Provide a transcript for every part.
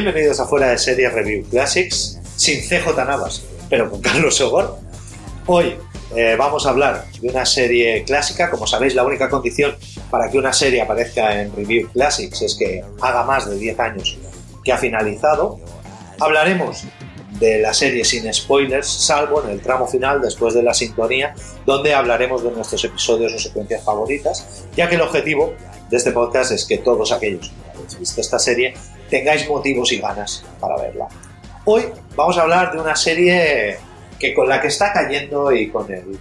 Bienvenidos a Fuera de Series Review Classics, sin CJ Navas, pero con Carlos Sogor. Hoy eh, vamos a hablar de una serie clásica. Como sabéis, la única condición para que una serie aparezca en Review Classics es que haga más de 10 años que ha finalizado. Hablaremos de la serie sin spoilers, salvo en el tramo final después de la sintonía, donde hablaremos de nuestros episodios o secuencias favoritas, ya que el objetivo de este podcast es que todos aquellos que habéis visto esta serie tengáis motivos y ganas para verla. Hoy vamos a hablar de una serie que con la que está cayendo y con el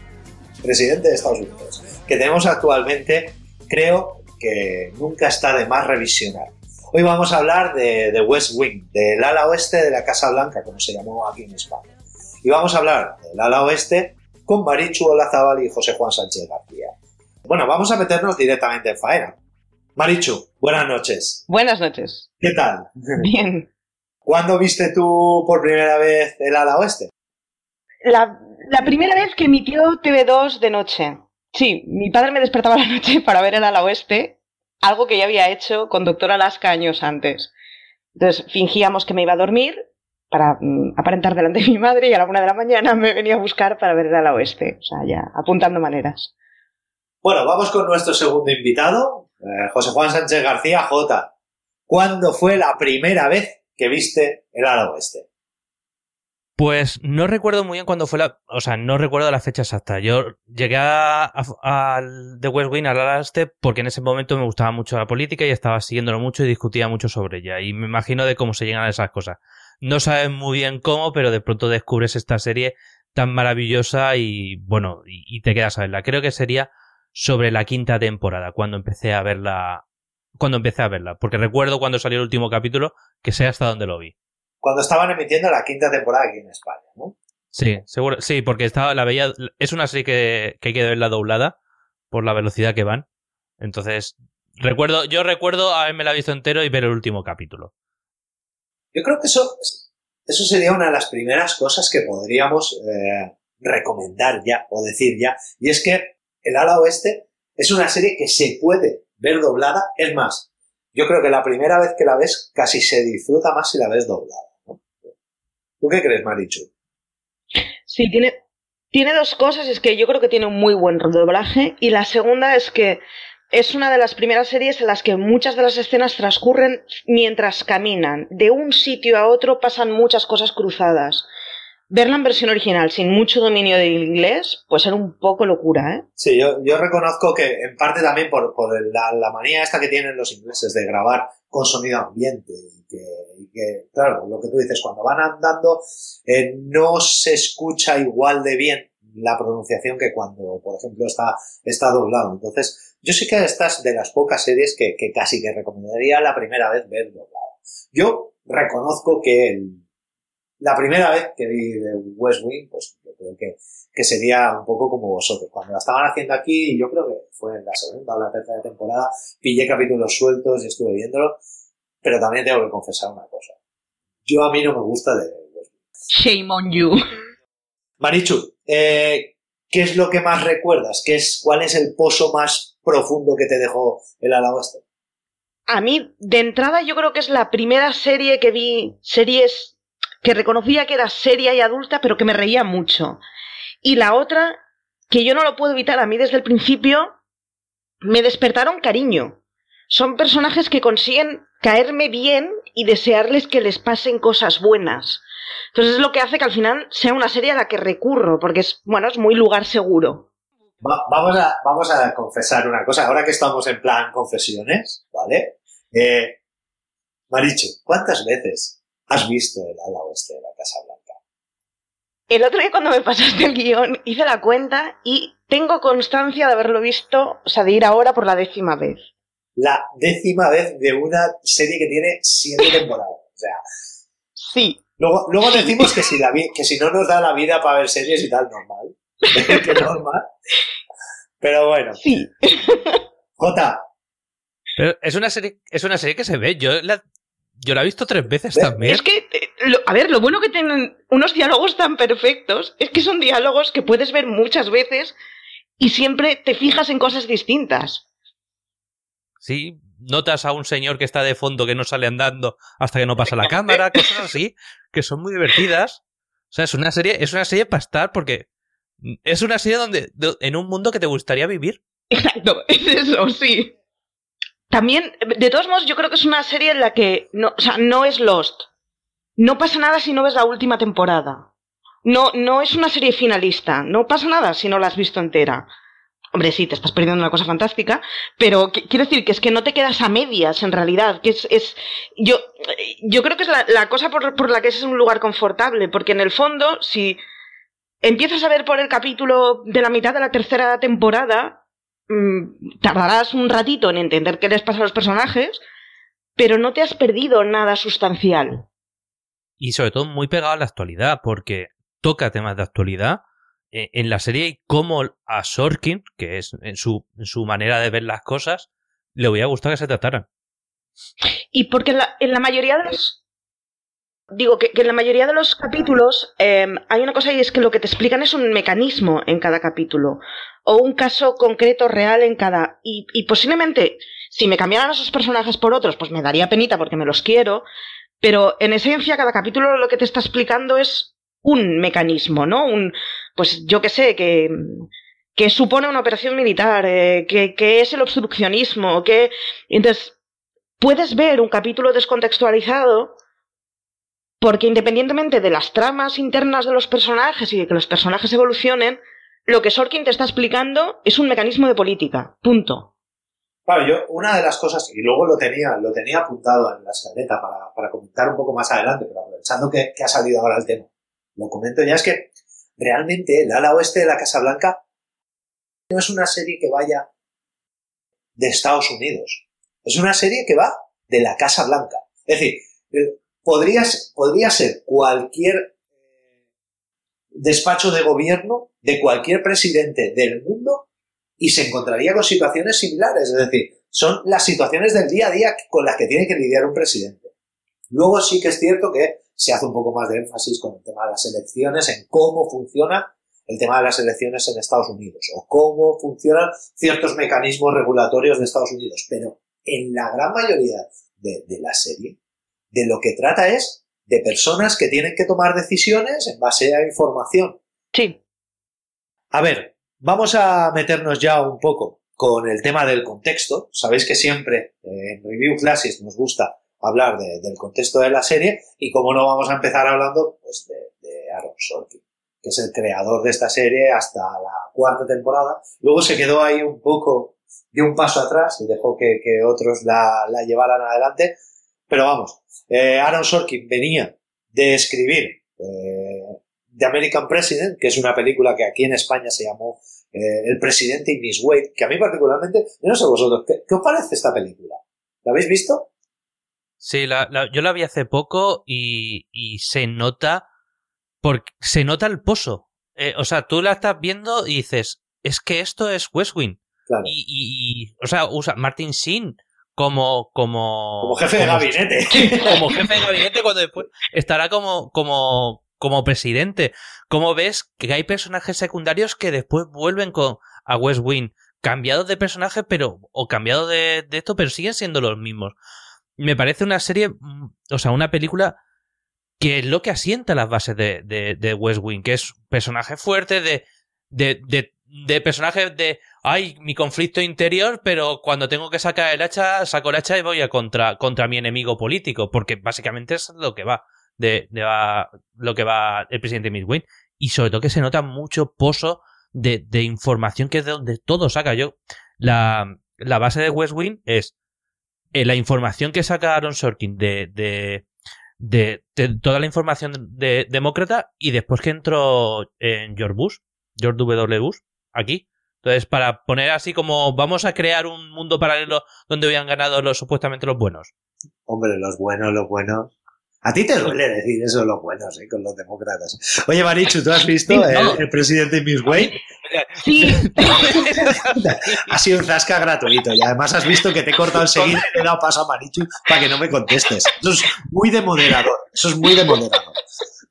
presidente de Estados Unidos que tenemos actualmente, creo que nunca está de más revisionar. Hoy vamos a hablar de, de West Wing, del ala oeste de la Casa Blanca, como se llamó aquí en España. Y vamos a hablar del ala oeste con Marichu Olazábal y José Juan Sánchez García. Bueno, vamos a meternos directamente en faena. Marichu, buenas noches. Buenas noches. ¿Qué tal? Bien. ¿Cuándo viste tú por primera vez el ala oeste? La, la primera vez que emitió TV2 de noche. Sí, mi padre me despertaba a la noche para ver el ala oeste, algo que ya había hecho con Doctor Alaska años antes. Entonces fingíamos que me iba a dormir para mm, aparentar delante de mi madre y a la una de la mañana me venía a buscar para ver el ala oeste. O sea, ya apuntando maneras. Bueno, vamos con nuestro segundo invitado, eh, José Juan Sánchez García J. ¿Cuándo fue la primera vez que viste el ala oeste? Pues no recuerdo muy bien cuándo fue la. O sea, no recuerdo la fecha exacta. Yo llegué a, The West Wing, al ala este, porque en ese momento me gustaba mucho la política y estaba siguiéndolo mucho y discutía mucho sobre ella. Y me imagino de cómo se llegan a esas cosas. No sabes muy bien cómo, pero de pronto descubres esta serie tan maravillosa y bueno, y, y te quedas a verla. Creo que sería sobre la quinta temporada, cuando empecé a verla. Cuando empecé a verla. Porque recuerdo cuando salió el último capítulo, que sé hasta dónde lo vi. Cuando estaban emitiendo la quinta temporada aquí en España, ¿no? Sí, seguro. Sí, porque estaba, la veía. Es una serie que, que hay que verla doblada por la velocidad que van. Entonces, recuerdo, yo recuerdo haberme la visto entero y ver el último capítulo. Yo creo que eso, eso sería una de las primeras cosas que podríamos eh, recomendar ya o decir ya. Y es que el ala oeste es una serie que se puede ver doblada. Es más, yo creo que la primera vez que la ves casi se disfruta más si la ves doblada. ¿no? ¿Tú qué crees, Marichu? Sí, tiene, tiene dos cosas. Es que yo creo que tiene un muy buen doblaje. Y la segunda es que es una de las primeras series en las que muchas de las escenas transcurren mientras caminan. De un sitio a otro pasan muchas cosas cruzadas. Verla en versión original sin mucho dominio del inglés, pues era un poco locura, ¿eh? Sí, yo, reconozco que en parte también por, la, la manía esta que tienen los ingleses de grabar con sonido ambiente y que, claro, lo que tú dices, cuando van andando eh, no se escucha igual de bien la pronunciación que cuando, por ejemplo, está, está doblado. Entonces, yo sí que esta es de las pocas series que, que casi que recomendaría la primera vez ver doblada. Yo reconozco que el, la primera vez que vi de West Wing, pues yo creo que, que sería un poco como vosotros. Cuando la estaban haciendo aquí, yo creo que fue en la segunda o la tercera temporada, pillé capítulos sueltos y estuve viéndolo, pero también tengo que confesar una cosa. Yo a mí no me gusta de West Wing. Shame on you. Marichu, eh, ¿qué es lo que más recuerdas? ¿Qué es, ¿Cuál es el pozo más profundo que te dejó el ala oeste? A mí, de entrada, yo creo que es la primera serie que vi, series que reconocía que era seria y adulta, pero que me reía mucho. Y la otra, que yo no lo puedo evitar, a mí desde el principio me despertaron cariño. Son personajes que consiguen caerme bien y desearles que les pasen cosas buenas. Entonces es lo que hace que al final sea una serie a la que recurro, porque es, bueno, es muy lugar seguro. Va- vamos, a, vamos a confesar una cosa. Ahora que estamos en plan confesiones, ¿vale? Eh, Marichu, ¿cuántas veces has visto el ala oeste de la Casa Blanca? El otro día cuando me pasaste el guion hice la cuenta y tengo constancia de haberlo visto, o sea, de ir ahora por la décima vez. La décima vez de una serie que tiene siete temporadas. O sea, Sí. luego, luego decimos que si, la vi- que si no nos da la vida para ver series y tal, normal. que normal. Pero bueno, Sí. Jota, Pero es una serie, es una serie que se ve. Yo la, yo la he visto tres veces Ve- también. Es que, eh, lo- a ver, lo bueno que tienen unos diálogos tan perfectos es que son diálogos que puedes ver muchas veces y siempre te fijas en cosas distintas. Sí, notas a un señor que está de fondo que no sale andando hasta que no pasa la cámara, cosas así, que son muy divertidas. O sea, es una serie, es una serie para estar porque es una serie donde, de- en un mundo que te gustaría vivir. Exacto, es eso, sí. También, de todos modos, yo creo que es una serie en la que no, o sea, no es Lost. No pasa nada si no ves la última temporada. No, no es una serie finalista. No pasa nada si no la has visto entera. Hombre, sí, te estás perdiendo una cosa fantástica, pero qu- quiero decir que es que no te quedas a medias en realidad, que es, es yo, yo creo que es la, la cosa por, por la que es un lugar confortable, porque en el fondo, si empiezas a ver por el capítulo de la mitad de la tercera temporada, mm, tardarás un ratito en entender qué les pasa a los personajes, pero no te has perdido nada sustancial. Y sobre todo muy pegado a la actualidad, porque toca temas de actualidad eh, en la serie y cómo a Sorkin, que es en su, en su manera de ver las cosas, le hubiera gustado que se trataran. Y porque en la, en la mayoría de los. Digo que, en la mayoría de los capítulos eh, hay una cosa y es que lo que te explican es un mecanismo en cada capítulo o un caso concreto real en cada. Y, y posiblemente, si me cambiaran esos personajes por otros, pues me daría penita porque me los quiero. Pero en esencia, cada capítulo lo que te está explicando es un mecanismo, ¿no? Un, pues yo que sé, que, que supone una operación militar, eh, que, que es el obstruccionismo, que. Entonces, puedes ver un capítulo descontextualizado porque independientemente de las tramas internas de los personajes y de que los personajes evolucionen, lo que Sorkin te está explicando es un mecanismo de política. Punto. Claro, yo una de las cosas, y luego lo tenía, lo tenía apuntado en la escaleta para, comentar un poco más adelante, pero aprovechando que, que ha salido ahora el tema, lo comento ya, es que realmente el ala oeste de la Casa Blanca no es una serie que vaya de Estados Unidos, es una serie que va de la Casa Blanca. Es decir, eh, podría, podría ser cualquier eh, despacho de gobierno de cualquier presidente del mundo y se encontraría con situaciones similares. Es decir, son las situaciones del día a día con las que tiene que lidiar un presidente. Luego sí que es cierto que se hace un poco más de énfasis con el tema de las elecciones, en cómo funciona el tema de las elecciones en Estados Unidos o cómo funcionan ciertos mecanismos regulatorios de Estados Unidos. Pero en la gran mayoría de la serie, de lo que trata es de personas que tienen que tomar decisiones en base a información Sí. a ver, vamos a meternos ya un poco con el tema del contexto. Sabéis que siempre eh, en Review Classes nos gusta hablar de- del contexto de la serie y como no vamos a empezar hablando pues de, de Aaron Sorkin, que es el creador de esta serie hasta la cuarta temporada. Luego se quedó ahí un poco, dio un paso atrás y dejó que, que otros la, la llevaran adelante. Pero vamos, eh, Aaron Sorkin venía de escribir eh, The American President, que es una película que aquí en España se llamó eh, El Presidente y Miss Wade, que a mí particularmente, yo no sé vosotros, ¿qué, qué os parece esta película? ¿La habéis visto? Sí, la- la- yo la vi hace poco y, y se nota. Porque se nota el pozo. Eh, o sea, tú la estás viendo y dices, es que esto es West Wing. Claro. Y, y- y- o sea, usa Martin Sheen como. Como, Como jefe de gabinete. como jefe de gabinete cuando después estará como, como como presidente. ¿Cómo ves que hay personajes secundarios que después vuelven con, a West Wing, cambiados de personaje, pero, o cambiados de, de esto, pero siguen siendo los mismos? Me parece una serie, mm, o sea, una película que es lo que asienta las bases de, de, de West Wing, que es personaje fuerte, de, de, de, de personajes de, ay, mi conflicto interior, pero cuando tengo que sacar el hacha, saco el hacha y voy a contra, contra mi enemigo político, porque básicamente es lo que va, de, de va, lo que va el presidente Wayne. Y sobre todo que se nota mucho pozo de, de información que es de donde todo saca. Yo, la, la base de West Wing es eh, la información que saca Aaron Sorkin de, de, de, toda la información de, demócrata y después que entró en George Bush, George W. Bush, aquí. Entonces, para poner así como vamos a crear un mundo paralelo donde hubieran ganado los supuestamente los buenos. Hombre, los buenos, los buenos. A ti te duele decir eso, los buenos, ¿eh? con los demócratas. Oye, Marichu, ¿tú has visto Sí, no. el, el presidente Miss Wayne? Sí, Ha sido un zasca gratuito y además has visto que te he cortado enseguida y le he dado paso a Marichu para que no me contestes. Eso es muy de moderador. Eso es muy de moderador.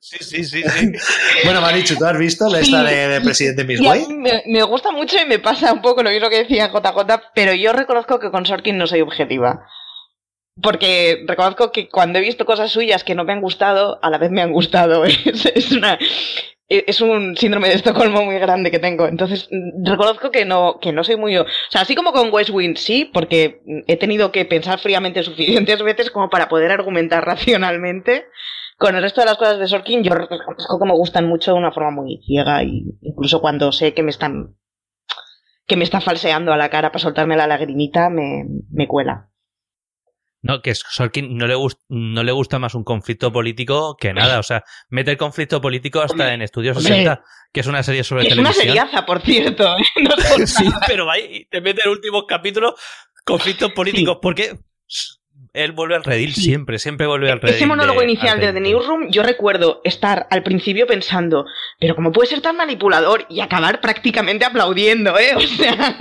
Sí, sí, sí, sí. Bueno, Marichu, ¿tú has visto la esta Sí. de, de presidente Miss y a mí Wayne? me, me gusta mucho y me pasa un poco lo mismo que decía JJ, pero yo reconozco que con Sorkin no soy objetiva. Porque reconozco que cuando he visto cosas suyas que no me han gustado, a la vez me han gustado. Es, es una, es un síndrome de Estocolmo muy grande que tengo. Entonces, reconozco que no, que no soy muy... O sea, así como con West Wing, sí, porque he tenido que pensar fríamente suficientes veces como para poder argumentar racionalmente. Con el resto de las cosas de Sorkin, yo reconozco que me gustan mucho de una forma muy ciega y incluso cuando sé que me están que me está falseando a la cara para soltarme la lagrimita, me, me cuela. No, que Sorkin no le, gust- no le gusta más un conflicto político que nada. O sea, mete el conflicto político hasta Hombre, en Estudios hombre. 60, que es una serie sobre Es una televisión. seriaza, por cierto. ¿eh? No por Sí, pero ahí te mete el último capítulo conflictos políticos, porque él vuelve al redil Sí. siempre, siempre vuelve al redil. Ese monólogo de- inicial al de The. Newsroom, yo recuerdo estar al principio pensando, pero ¿cómo puede ser tan manipulador? Y acabar prácticamente aplaudiendo, ¿eh? O sea,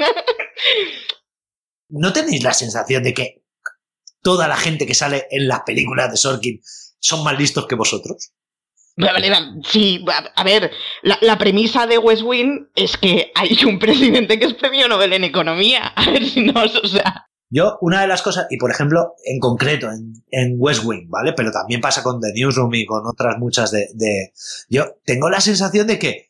¿No tenéis la sensación de que toda la gente que sale en las películas de Sorkin son más listos que vosotros? sí, a, a ver, la, la premisa de West Wing es que hay un presidente que es premio Nobel en economía. A ver si no, o sea, Yo, una de las cosas, y por ejemplo, en concreto, en, en West Wing, ¿vale? Pero también pasa con The Newsroom y con otras muchas de, de- Yo tengo la sensación de que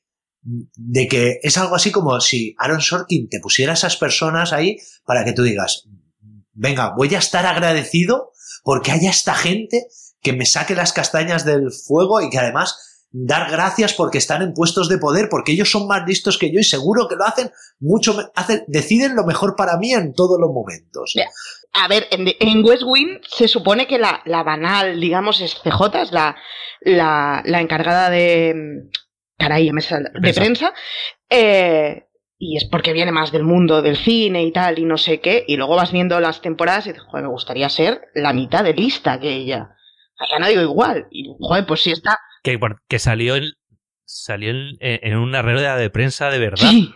de que es algo así como si Aaron Sorkin te pusiera esas personas ahí para que tú digas, venga, voy a estar agradecido porque haya esta gente que me saque las castañas del fuego y que además dar gracias porque están en puestos de poder, porque ellos son más listos que yo y seguro que lo hacen mucho, hacen, deciden lo mejor para mí en todos los momentos. A ver, en, en West Wing se supone que la, la banal, digamos, es CJ, es la, la, la encargada de. Caray, ya me sale- de Prensa. prensa. eh, y es porque viene más del mundo del cine y tal, y no sé qué. Y luego vas viendo las temporadas y dices, joder, me gustaría ser la mitad de lista que ella. Ya no digo igual. Y, joder, pues sí está. Que, salió, en, salió en, en un arreo de, prensa de verdad. Sí.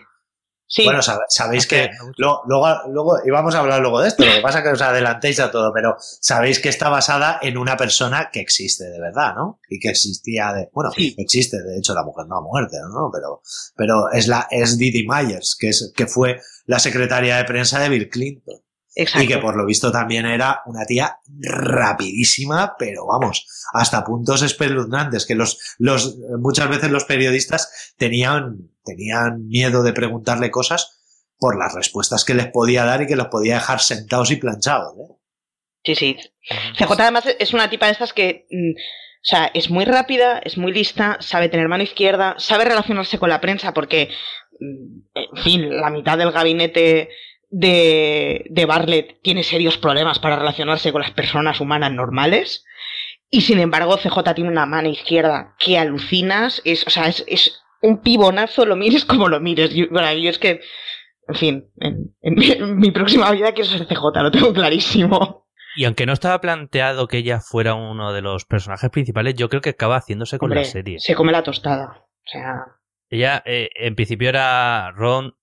Sí. Bueno, sab- sabéis que lo- luego, luego, y vamos a hablar luego de esto, lo que pasa es que os adelantéis a todo, pero sabéis que está basada en una persona que existe de verdad, ¿no? Y que existía de, bueno, Sí. existe, de hecho la mujer no ha muerto, ¿no? Pero, pero es la, es Didi Myers, que es, que fue la secretaria de prensa de Bill Clinton. Exacto. Y que por lo visto también era una tía rapidísima, pero vamos, hasta puntos espeluznantes, que los, los, muchas veces los periodistas tenían, tenían miedo de preguntarle cosas por las respuestas que les podía dar y que los podía dejar sentados y planchados. ¿eh? Sí, sí. CJ además es una tipa de estas que, mm, o sea, es muy rápida, es muy lista, sabe tener mano izquierda, sabe relacionarse con la prensa porque, mm, en fin, la mitad del gabinete de, de Bartlett tiene serios problemas para relacionarse con las personas humanas normales. Y sin embargo, CJ tiene una mano izquierda que alucinas, es, o sea, es, es un pibonazo, lo mires como lo mires. Yo, bueno, yo es que, en fin, en, en mi, en mi próxima vida quiero ser CJ, lo tengo clarísimo. Y aunque no estaba planteado que ella fuera uno de los personajes principales, yo creo que acaba haciéndose con Hombre, la serie. Se come la tostada. O sea, Ella, eh, en principio, era Ron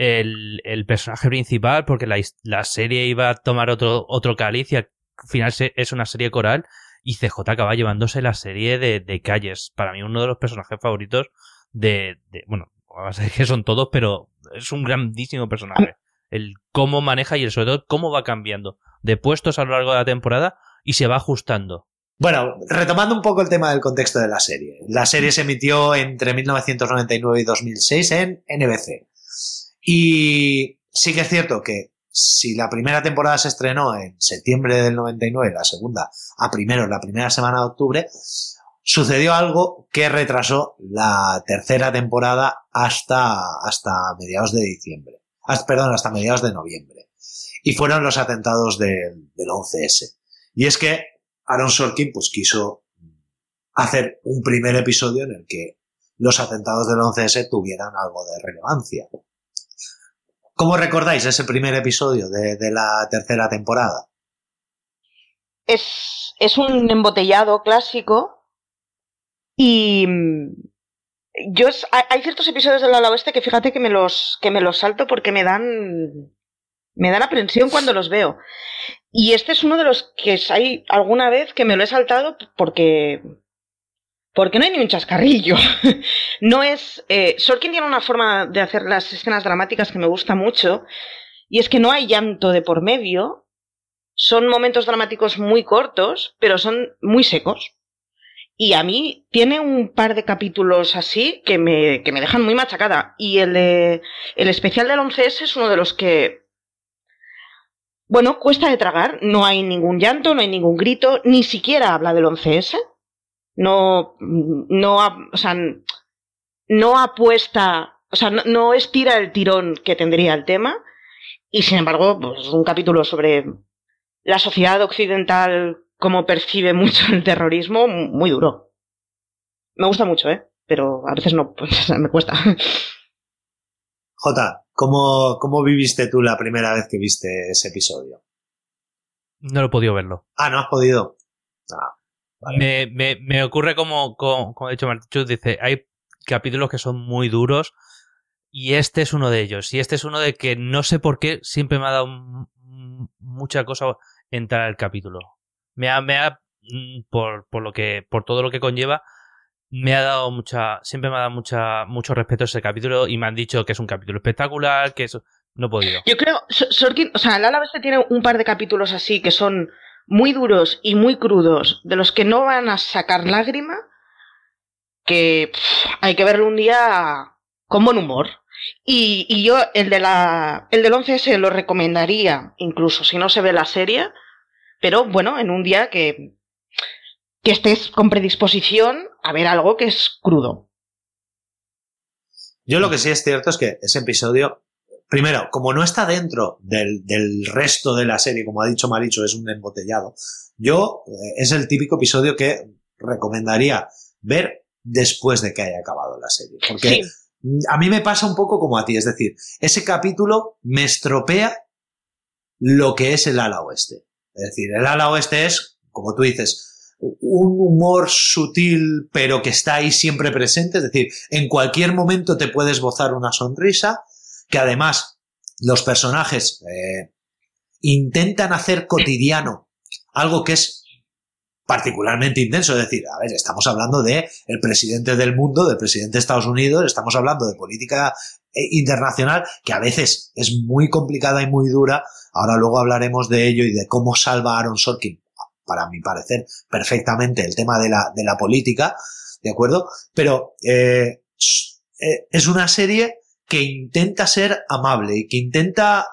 el, el personaje principal, porque la, la serie iba a tomar otro, otro y al final se- es una serie coral. y CJ acaba llevándose la serie de, de calles. Para mí uno de los personajes favoritos de, de bueno, a ser que son todos, pero es un grandísimo personaje. El cómo maneja y el sobre todo cómo va cambiando de puestos a lo largo de la temporada y se va ajustando. Bueno, retomando un poco el tema del contexto de la serie. La serie se emitió entre 1999 y 2006 en NBC. Y sí que es cierto que si la primera temporada se estrenó en septiembre del 99, la segunda a primero, la primera semana de octubre, sucedió algo que retrasó la tercera temporada hasta, hasta mediados de diciembre. Hasta, perdón, hasta mediados de noviembre. Y fueron los atentados del, del 11S. Y es que Aaron Sorkin pues quiso hacer un primer episodio en el que los atentados del 11S tuvieran algo de relevancia. ¿Cómo recordáis ese primer episodio de, de la tercera temporada? Es, es un embotellado clásico y mm, yo hay ciertos episodios del ala oeste que fíjate que me los que me los salto porque me dan me dan aprensión cuando los veo. Y este es uno de los que hay alguna vez que me lo he saltado porque porque no hay ni un chascarrillo. no es eh, tiene una forma de hacer las escenas dramáticas que me gusta mucho y es que no hay llanto de por medio. Son momentos dramáticos muy cortos, pero son muy secos. Y a mí tiene un par de capítulos así que me, que me dejan muy machacada. Y el, de, el especial del 11S es uno de los que, bueno, cuesta de tragar. No hay ningún llanto, no hay ningún grito, ni siquiera habla del 11S. No, no, ha- o sea, no apuesta, o sea, no, no estira el tirón que tendría el tema. Y sin embargo, pues es un capítulo sobre la sociedad occidental cómo percibe mucho el terrorismo, muy duro. Me gusta mucho, ¿eh? Pero a veces no, pues me cuesta. Jota, ¿cómo, ¿cómo viviste tú la primera vez que viste ese episodio? No lo he podido verlo. Ah, ¿no has podido? Ah, vale. Me, me, me ocurre como, como, como ha dicho Martichus, dice, hay capítulos que son muy duros y este es uno de ellos. Y este es uno de que no sé por qué siempre me ha dado mucha cosa entrar al capítulo. Me ha, me ha mm, por, por lo que, por todo lo que conlleva, me ha dado mucha, siempre me ha dado mucha, mucho respeto ese capítulo y me han dicho que es un capítulo espectacular, que eso, no he podido. Yo creo, So- Sorkin, o sea, el ala oeste tiene un par de capítulos así que son muy duros y muy crudos, de los que no van a sacar lágrima, que pff, hay que verlo un día con buen humor. Y, y yo el de la el del 11 se lo recomendaría, incluso si no se ve la serie, pero bueno, en un día que que estés con predisposición a ver algo que es crudo. Yo lo que sí es cierto es que ese episodio, primero, como no está dentro del, del resto de la serie, como ha dicho Maricho, es un embotellado, yo eh, es el típico episodio que recomendaría ver después de que haya acabado la serie. Porque Sí. a mí me pasa un poco como a ti, es decir, ese capítulo me estropea lo que es el ala oeste. Es decir, el ala oeste es, como tú dices, un humor sutil pero que está ahí siempre presente, es decir, en cualquier momento te puedes esbozar una sonrisa, que además los personajes eh, intentan hacer cotidiano algo que es particularmente intenso, es decir, a ver, estamos hablando de el presidente del mundo, del presidente de Estados Unidos, estamos hablando de política eh, internacional que a veces es muy complicada y muy dura. Ahora luego hablaremos de ello y de cómo salva Aaron Sorkin, para mi parecer, perfectamente el tema de la, de la política, ¿de acuerdo? Pero eh, eh, es una serie que intenta ser amable y que intenta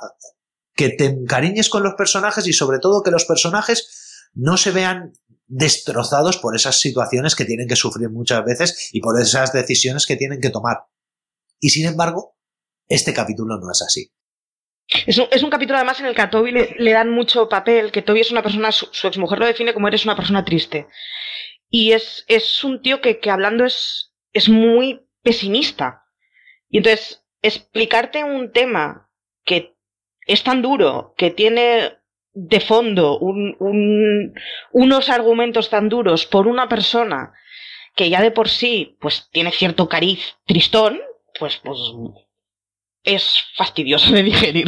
que te encariñes con los personajes y sobre todo que los personajes no se vean destrozados por esas situaciones que tienen que sufrir muchas veces y por esas decisiones que tienen que tomar. Y sin embargo, este capítulo no es así. Es un, es un capítulo además en el que a Toby le, dan mucho papel, que Toby es una persona, su, su exmujer lo define como eres una persona triste. Y es, es un tío que, que hablando es, es muy pesimista. Y entonces, explicarte un tema que es tan duro, que tiene de fondo un, un, unos argumentos tan duros por una persona que ya de por sí pues tiene cierto cariz tristón, pues, pues es fastidioso de digerir.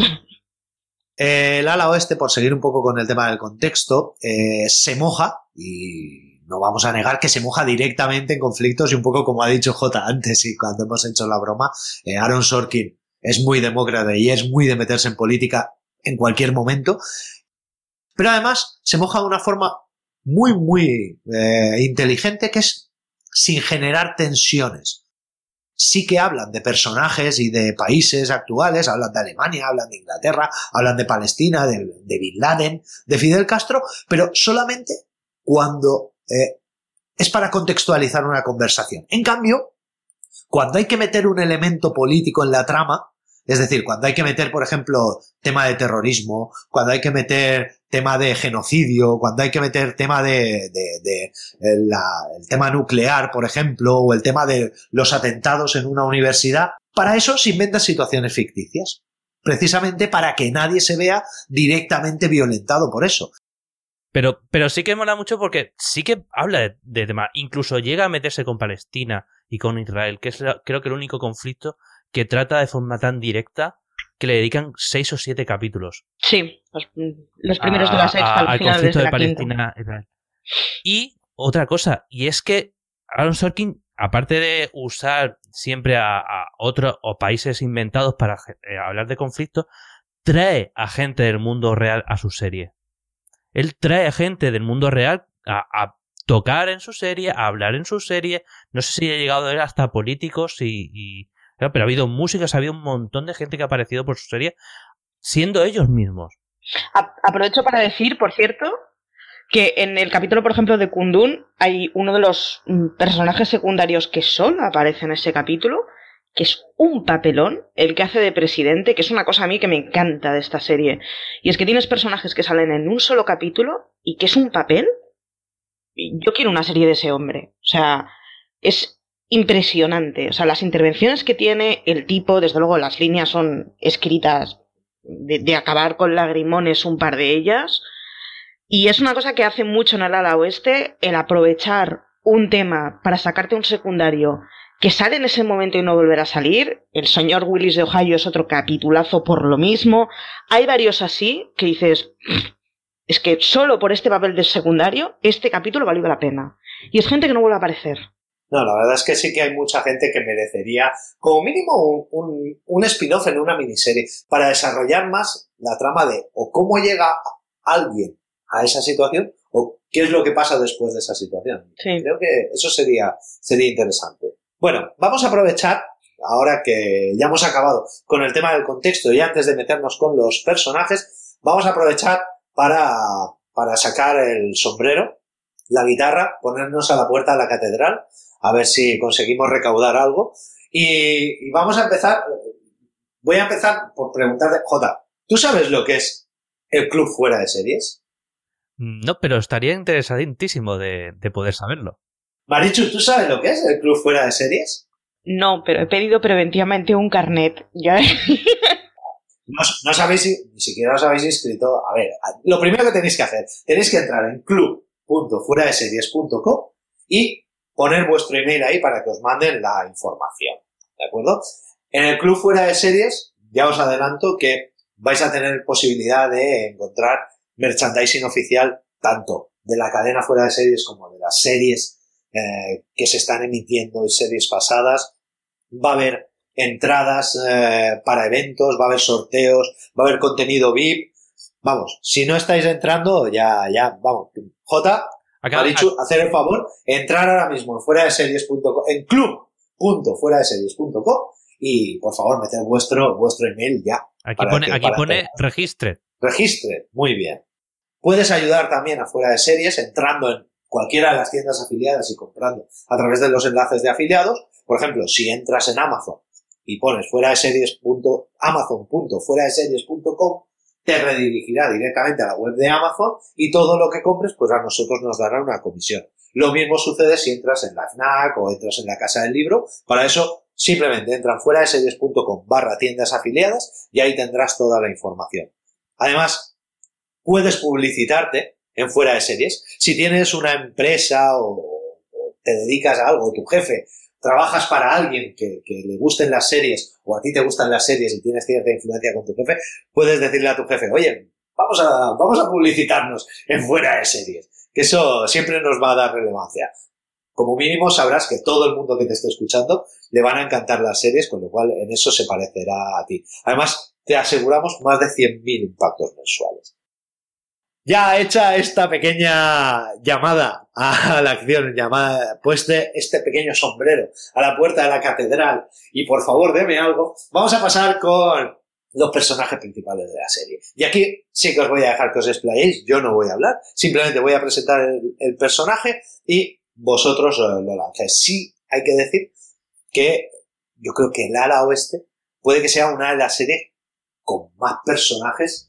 El ala oeste, por seguir un poco con el tema del contexto, eh, se moja y no vamos a negar que se moja directamente en conflictos y un poco como ha dicho J antes y cuando hemos hecho la broma, eh, Aaron Sorkin es muy demócrata y es muy de meterse en política en cualquier momento, pero además se moja de una forma muy, muy eh, inteligente que es sin generar tensiones. Sí que hablan de personajes y de países actuales, hablan de Alemania, hablan de Inglaterra, hablan de Palestina, de, de Bin Laden, de Fidel Castro, pero solamente cuando eh, es para contextualizar una conversación. En cambio, cuando hay que meter un elemento político en la trama, es decir, cuando hay que meter, por ejemplo, tema de terrorismo, cuando hay que meter tema de genocidio, cuando hay que meter tema de, de, el, la, el tema nuclear, por ejemplo, o el tema de los atentados en una universidad, para eso se inventan situaciones ficticias. Precisamente para que nadie se vea directamente violentado por eso. Pero, pero sí que mola mucho porque sí que habla de, de tema. Incluso llega a meterse con Palestina y con Israel, que es la- creo que el único conflicto que trata de forma tan directa que le dedican seis o siete capítulos. Sí, los, los primeros de la sexta, al al final conflicto de la. Palestina. Israel. Y otra cosa, y es que Aaron Sorkin, aparte de usar siempre a, a otros o países inventados para eh, hablar de conflicto, trae a gente del mundo real a su serie. Él trae gente del mundo real a, a tocar en su serie, a hablar en su serie. No sé si ha llegado a ver hasta políticos y, pero ha habido músicas, ha habido un montón de gente que ha aparecido por su serie siendo ellos mismos. Aprovecho para decir, por cierto, que en el capítulo, por ejemplo, de Kundun, hay uno de los mm, personajes secundarios que solo aparece en ese capítulo, que es un papelón, el que hace de presidente, que es una cosa a mí que me encanta de esta serie. Y es que tienes personajes que salen en un solo capítulo y que es un papel. Yo quiero una serie de ese hombre. O sea, es impresionante. O sea, las intervenciones que tiene el tipo, desde luego las líneas son escritas de, de acabar con lagrimones un par de ellas. Y es una cosa que hace mucho en el ala oeste, el aprovechar un tema para sacarte un secundario que sale en ese momento y no volverá a salir. El señor Willis de Ohio es otro capitulazo por lo mismo. Hay varios así que dices, es que solo por este papel de secundario, este capítulo valió la pena. Y es gente que no vuelve a aparecer. No, la verdad es que sí que hay mucha gente que merecería como mínimo un, un, un spin-off en una miniserie para desarrollar más la trama de o cómo llega alguien a esa situación o qué es lo que pasa después de esa situación. Sí. Creo que eso sería, sería interesante. Bueno, vamos a aprovechar, ahora que ya hemos acabado con el tema del contexto y antes de meternos con los personajes, vamos a aprovechar para, para sacar el sombrero, la guitarra, ponernos a la puerta de la catedral, a ver si conseguimos recaudar algo. Y, vamos a empezar, voy a empezar por preguntarte, Jota, ¿tú sabes lo que es el club fuera de series? No, pero estaría interesantísimo de, de poder saberlo. Marichu, ¿tú sabes lo que es el club fuera de series? No, pero he pedido preventivamente un carnet. Ya. No, no sabéis, ni siquiera os habéis inscrito. A ver, lo primero que tenéis que hacer, tenéis que entrar en club.fueradeseries.com y poner vuestro email ahí para que os manden la información. ¿De acuerdo? En el club fuera de series, ya os adelanto que vais a tener posibilidad de encontrar merchandising oficial tanto de la cadena fuera de series como de las series eh, que se están emitiendo y series pasadas. Va a haber entradas eh, para eventos, va a haber sorteos, va a haber contenido VIP. Vamos, si no estáis entrando, ya, ya, vamos. J, Acá- ha dicho hacer el favor, entrar ahora mismo en fuera de series.com, en club.fueradeseries.com y por favor meter vuestro, vuestro email ya. Aquí pone, que- aquí pone registre. Registre, muy bien. Puedes ayudar también a fuera de series entrando en cualquiera de las tiendas afiliadas y comprando a través de los enlaces de afiliados. Por ejemplo, si entras en Amazon y pones fuera de series punto- amazon.fueradeseries.com, te redirigirá directamente a la web de Amazon y todo lo que compres, pues a nosotros nos dará una comisión. Lo mismo sucede si entras en la FNAC o entras en la Casa del Libro. Para eso, simplemente entra en fuera de series.com barra tiendas afiliadas y ahí tendrás toda la información. Además, puedes publicitarte en fuera de series. Si tienes una empresa o, te dedicas a algo, tu jefe, trabajas para alguien que, que le gusten las series o a ti te gustan las series y tienes cierta influencia con tu jefe, puedes decirle a tu jefe, oye, vamos a, vamos a publicitarnos en fuera de series. que eso siempre nos va a dar relevancia. Como mínimo sabrás que todo el mundo que te esté escuchando le van a encantar las series, con lo cual en eso se parecerá a ti. Además, te aseguramos más de 100.000 impactos mensuales. Ya hecha esta pequeña llamada a la acción, llamada, pueste este pequeño sombrero a la puerta de la catedral y por favor deme algo, vamos a pasar con los personajes principales de la serie. Y aquí sí que os voy a dejar que os explayéis, yo no voy a hablar, simplemente voy a presentar el, el personaje y vosotros lo lancéis. Sí, hay que decir que yo creo que el ala oeste puede que sea una de las series con más personajes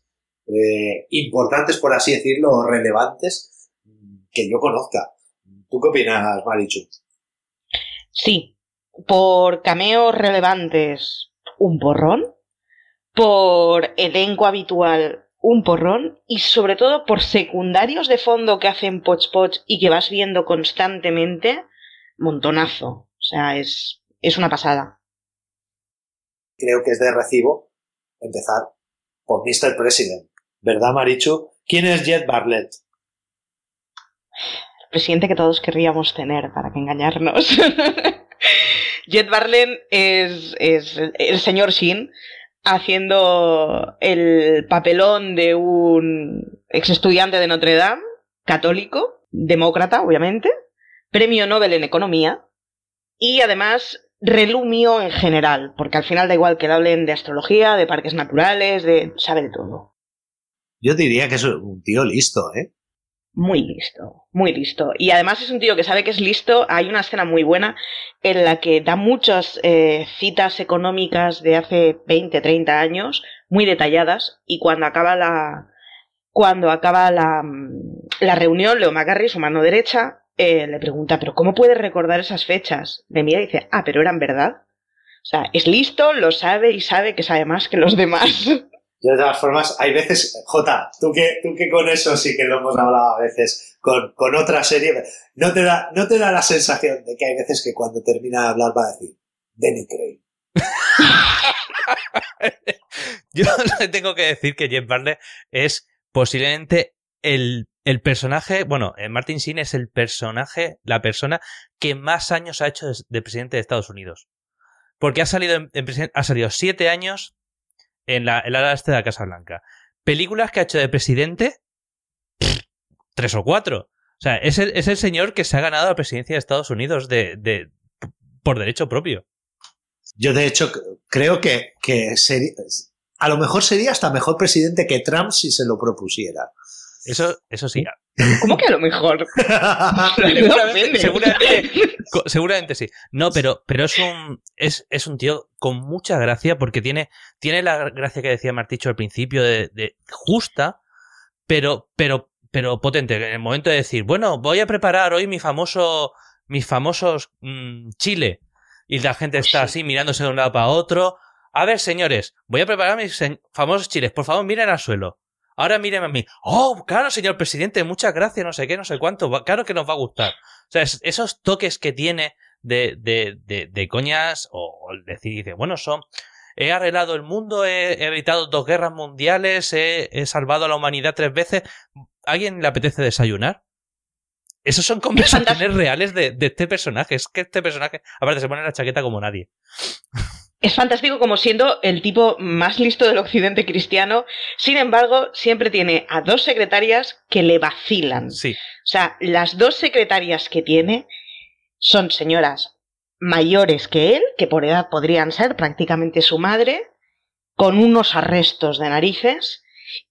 eh, importantes, por así decirlo, o relevantes que yo conozca. ¿Tú qué opinas, Marichu? Sí, por cameos relevantes, un porrón. Por elenco habitual, un porrón. Y sobre todo por secundarios de fondo que hacen poch poch y que vas viendo constantemente, montonazo. O sea, es, es una pasada. Creo que es de recibo empezar por Mr. President. ¿Verdad, Marichu? ¿Quién es Jet Bartlett? El presidente que todos querríamos tener, para que engañarnos. Jet Bartlett es, es el señor Shin haciendo el papelón de un ex estudiante de Notre Dame, católico, demócrata, obviamente, premio Nobel en economía y además relumio en general, porque al final da igual que le hablen de astrología, de parques naturales, de sabe de todo. Yo diría que es un tío listo, ¿eh? Muy listo, muy listo. Y además es un tío que sabe que es listo. Hay una escena muy buena en la que da muchas eh, citas económicas de hace 20, 30 años, muy detalladas, y cuando acaba la, cuando acaba la, la reunión, Leo McGarry, su mano derecha, eh, le pregunta, ¿pero cómo puedes recordar esas fechas? Le mira y dice, ah, pero eran verdad. O sea, es listo, lo sabe y sabe que sabe más que los demás. De todas formas, hay veces, Jota, tú que, tú que con eso sí que lo hemos hablado a veces, con, con otra serie, ¿no te, da, ¿no te da la sensación de que hay veces que cuando termina de hablar va a decir, Denny Craig? Yo le tengo que decir que Jeff Barley es posiblemente el, el personaje, bueno, eh, Martin Sheen es el personaje, la persona que más años ha hecho de, de presidente de Estados Unidos. Porque ha salido, ha salido siete años en la, el ala este de la Casa Blanca. Películas que ha hecho de presidente, tres o cuatro. O sea, es el, es el señor que se ha ganado la presidencia de Estados Unidos de, de, por derecho propio. Yo, de hecho, creo que, que sería, a lo mejor sería hasta mejor presidente que Trump si se lo propusiera. Eso, eso sí. ¿Cómo que a lo mejor? seguramente, seguramente, sí. No, pero, pero es un, es, es un tío con mucha gracia porque tiene, tiene la gracia que decía Marticho al principio de, de justa, pero, pero, pero potente. En el momento de decir, bueno, voy a preparar hoy mi famoso, mis famosos mm, chile. Y la gente está así mirándose de un lado para otro. A ver, señores, voy a preparar mis famosos chiles. Por favor, miren al suelo. Ahora mírenme a mí. Oh, claro, señor presidente, muchas gracias, no sé qué, no sé cuánto. Claro que nos va a gustar. O sea, es- esos toques que tiene de, de, de, de coñas, o, o decir, dice, bueno, son. He arreglado el mundo, he, he evitado dos guerras mundiales, he, he salvado a la humanidad tres veces. ¿A alguien le apetece desayunar? Esos son conversaciones reales de, de este personaje. Es que este personaje, aparte, se pone la chaqueta como nadie. Es fantástico como siendo el tipo más listo del occidente cristiano. Sin embargo, siempre tiene a dos secretarias que le vacilan. Sí. O sea, las dos secretarias que tiene son señoras mayores que él, que por edad podrían ser prácticamente su madre, con unos arrestos de narices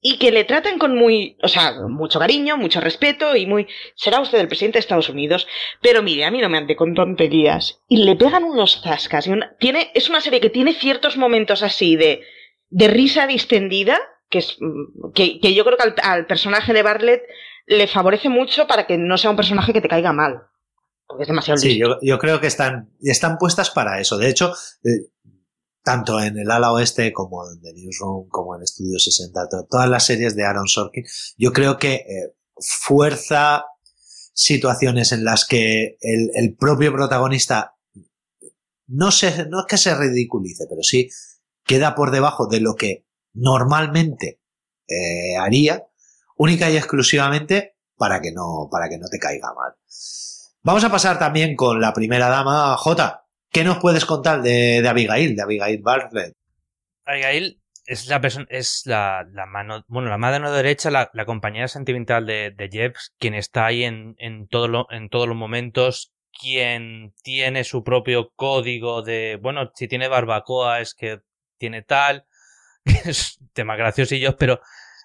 y que le tratan con muy, o sea, mucho cariño, mucho respeto y muy, será usted el presidente de Estados Unidos, pero mire, a mí no me ande con tonterías. Y le pegan unos zascas. Y una- tiene, es una serie que tiene ciertos momentos así de, de risa distendida, que, es, mm, que, que yo creo que al, al personaje de Bartlett le favorece mucho para que no sea un personaje que te caiga mal. Porque es demasiado Sí, yo, yo creo que están, están puestas para eso. De hecho, eh, tanto en el ala oeste como en The Newsroom, como en Estudio 60, to- todas las series de Aaron Sorkin, yo creo que eh, fuerza situaciones en las que el, el propio protagonista no, se, no es que se ridiculice, pero sí queda por debajo de lo que normalmente eh, haría, única y exclusivamente para que no, para que no te caiga mal. Vamos a pasar también con la primera dama, J. ¿Qué nos puedes contar de, Abigail, de Abigail Bartlett? Abigail es la persona, es la, la mano, bueno, la mano derecha, la, la compañera sentimental de, de quien está ahí en, en, todo lo, en todos los momentos, quien tiene su propio código de, bueno, si tiene barbacoa es que tiene tal, es tema graciosillos, pero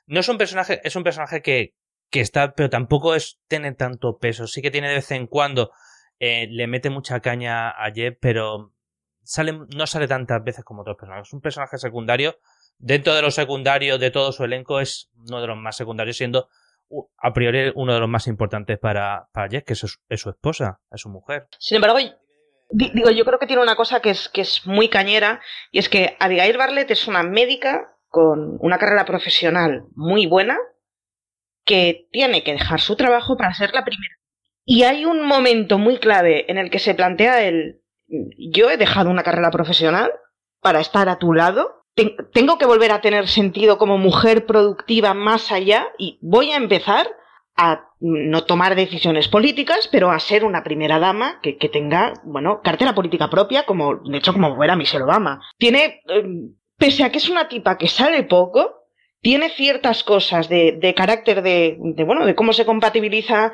no es un personaje, es un personaje que, que está, pero tampoco es, tiene tanto peso, sí que tiene de vez en cuando, eh, le mete mucha caña a Jeb, pero sale, no sale tantas veces como otros personajes. Es un personaje secundario. Dentro de los secundarios de todo su elenco es uno de los más secundarios, siendo a priori uno de los más importantes para, para Jeb, que es su, es su esposa, es su mujer. Sin embargo, digo, yo creo que tiene una cosa que es, que es muy cañera, y es que Abigail Barlett es una médica con una carrera profesional muy buena, que tiene que dejar su trabajo para ser la primera. Y hay un momento muy clave en el que se plantea el, yo he dejado una carrera profesional para estar a tu lado, tengo que volver a tener sentido como mujer productiva más allá y voy a empezar a no tomar decisiones políticas, pero a ser una primera dama que, tenga, bueno, cartera política propia, como, de hecho, como era Michelle Obama. Tiene, eh, pese a que es una tipa que sale poco, tiene ciertas cosas de, de carácter de, de, bueno, de cómo se compatibiliza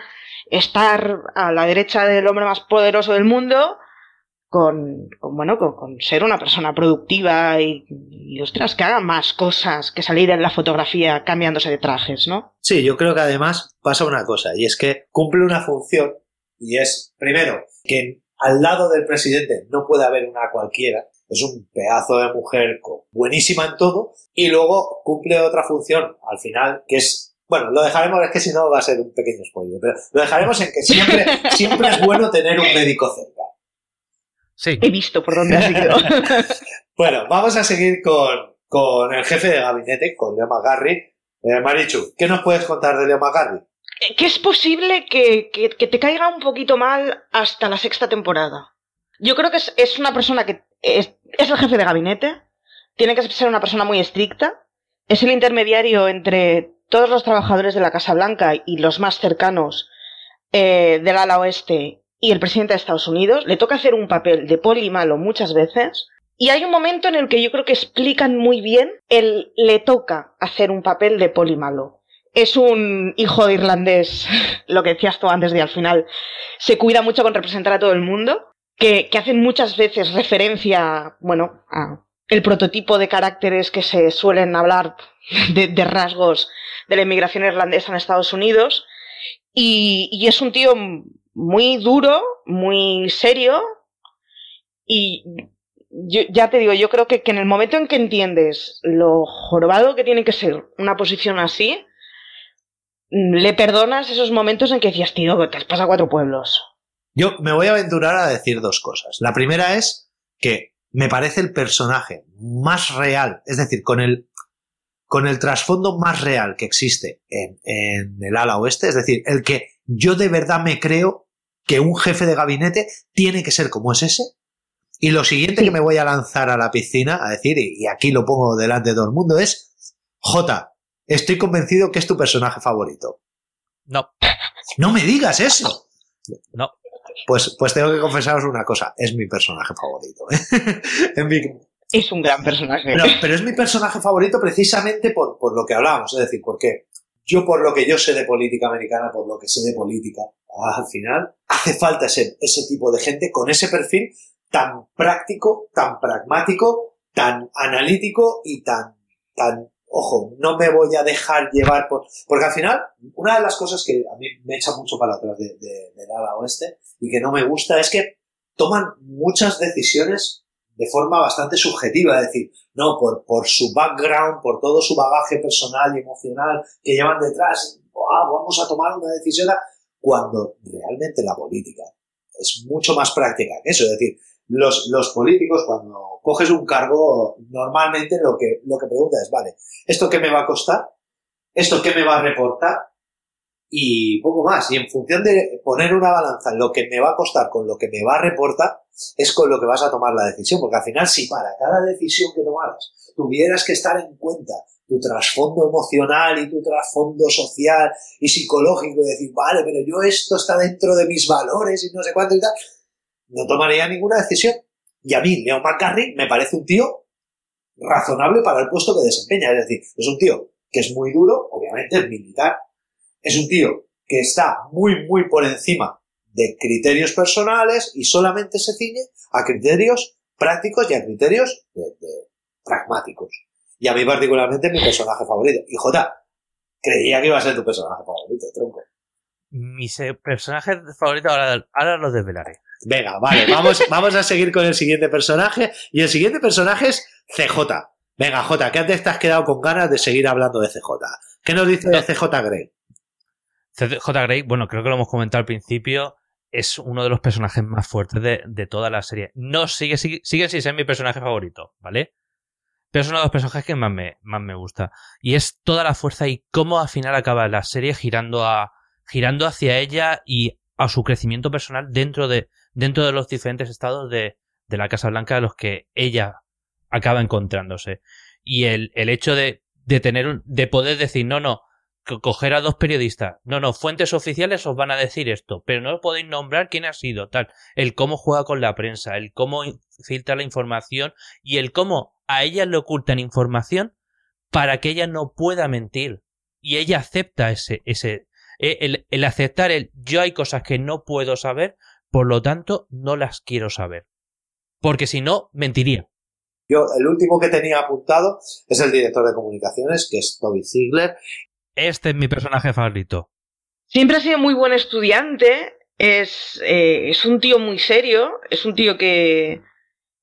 estar a la derecha del hombre más poderoso del mundo con, con bueno, con, ser una persona productiva y, y, ostras, que haga más cosas que salir en la fotografía cambiándose de trajes, ¿no? Sí, yo creo que además pasa una cosa, y es que cumple una función, y es, primero, que al lado del presidente no puede haber una cualquiera, es un pedazo de mujer buenísima en todo, y luego cumple otra función al final, que es bueno, lo dejaremos, es que si no va a ser un pequeño spoiler, pero lo dejaremos en que siempre, siempre es bueno tener un médico cerca. Sí. He visto por dónde has ido. bueno, vamos a seguir con, con, el jefe de gabinete, con Leo McGarry. Eh, Marichu, ¿qué nos puedes contar de Leo McGarry? Que es posible que, que, que, te caiga un poquito mal hasta la sexta temporada. Yo creo que es, es una persona que es, es el jefe de gabinete, tiene que ser una persona muy estricta, es el intermediario entre todos los trabajadores de la Casa Blanca y los más cercanos eh, del ala oeste y el presidente de Estados Unidos, le toca hacer un papel de poli malo muchas veces. Y hay un momento en el que yo creo que explican muy bien el le toca hacer un papel de poli malo. Es un hijo de irlandés, lo que decías tú antes de al final, se cuida mucho con representar a todo el mundo, que, que hacen muchas veces referencia, bueno, a el prototipo de caracteres que se suelen hablar de, rasgos de la inmigración irlandesa en Estados Unidos. Y, y, es un tío muy duro, muy serio. Y yo, ya te digo, yo creo que, que, en el momento en que entiendes lo jorobado que tiene que ser una posición así, le perdonas esos momentos en que decías, tío, te has pasado cuatro pueblos. Yo me voy a aventurar a decir dos cosas. La primera es que me parece el personaje más real, es decir, con el, con el trasfondo más real que existe en, en, el ala oeste, es decir, el que yo de verdad me creo que un jefe de gabinete tiene que ser como es ese. Y lo siguiente sí. que me voy a lanzar a la piscina a decir, y, y aquí lo pongo delante de todo el mundo, es, J, estoy convencido que es tu personaje favorito. No. No me digas eso. No. Pues, pues tengo que confesaros una cosa, es mi personaje favorito. ¿eh? en mi... Es un gran personaje. Pero, pero, es mi personaje favorito precisamente por, por lo que hablábamos, es decir, porque yo por lo que yo sé de política americana, por lo que sé de política, al final, hace falta ese, ese tipo de gente con ese perfil tan práctico, tan pragmático, tan analítico y tan, tan, ojo, no me voy a dejar llevar por, porque al final, una de las cosas que a mí me echa mucho para atrás de, de, del ala oeste y que no me gusta es que toman muchas decisiones de forma bastante subjetiva, es decir, no, por, por su background, por todo su bagaje personal y emocional que llevan detrás, vamos a tomar una decisión. Cuando realmente la política es mucho más práctica que eso, es decir, los, los políticos cuando coges un cargo normalmente lo que, lo que pregunta es, vale, ¿esto qué me va a costar? ¿Esto qué me va a reportar? y poco más. Y en función de poner una balanza lo que me va a costar con lo que me va a reportar, es con lo que vas a tomar la decisión. Porque al final, si para cada decisión que tomaras tuvieras que estar en cuenta tu trasfondo emocional y tu trasfondo social y psicológico y decir, vale, pero yo esto está dentro de mis valores y no sé cuánto y tal, no tomaría ninguna decisión. Y a mí, Leo McCarthy, me parece un tío razonable para el puesto que desempeña. Es decir, es un tío que es muy duro, obviamente es militar, es un tío que está muy, muy por encima de criterios personales y solamente se ciñe a criterios prácticos y a criterios pragmáticos. Y a mí particularmente mi personaje favorito. Y Jota, creía que iba a ser tu personaje favorito, tronco. Mi personaje favorito ahora, ahora lo desvelaré. Venga, vale, vamos, vamos a seguir con el siguiente personaje. Y el siguiente personaje es CJ. Venga, J, ¿qué antes te has quedado con ganas de seguir hablando de CJ? ¿Qué nos dice de CJ Grey? CJ Grey, bueno, creo que lo hemos comentado al principio, es uno de los personajes más fuertes de, toda la serie. No sigue, sigue, sigue sin ser mi personaje favorito, ¿vale? Pero es uno de los personajes que más me, más me gusta. Y es toda la fuerza y cómo al final acaba la serie girando a. girando hacia ella y a su crecimiento personal dentro de. Dentro de los diferentes estados de, de la Casa Blanca de los que ella acaba encontrándose. Y el, el hecho de, de tener un, de poder decir, no, no, coger a dos periodistas. No, no, fuentes oficiales os van a decir esto, pero no podéis nombrar quién ha sido, tal. El cómo juega con la prensa, el cómo filtra la información y el cómo a ella le ocultan información para que ella no pueda mentir. Y ella acepta ese, ese, e, el, el aceptar el yo hay cosas que no puedo saber, por lo tanto no las quiero saber. Porque si no, mentiría. Yo, el último que tenía apuntado es el director de comunicaciones, que es Toby Ziegler, este es mi personaje favorito. Siempre ha sido muy buen estudiante, es, eh, es un tío muy serio, es un tío que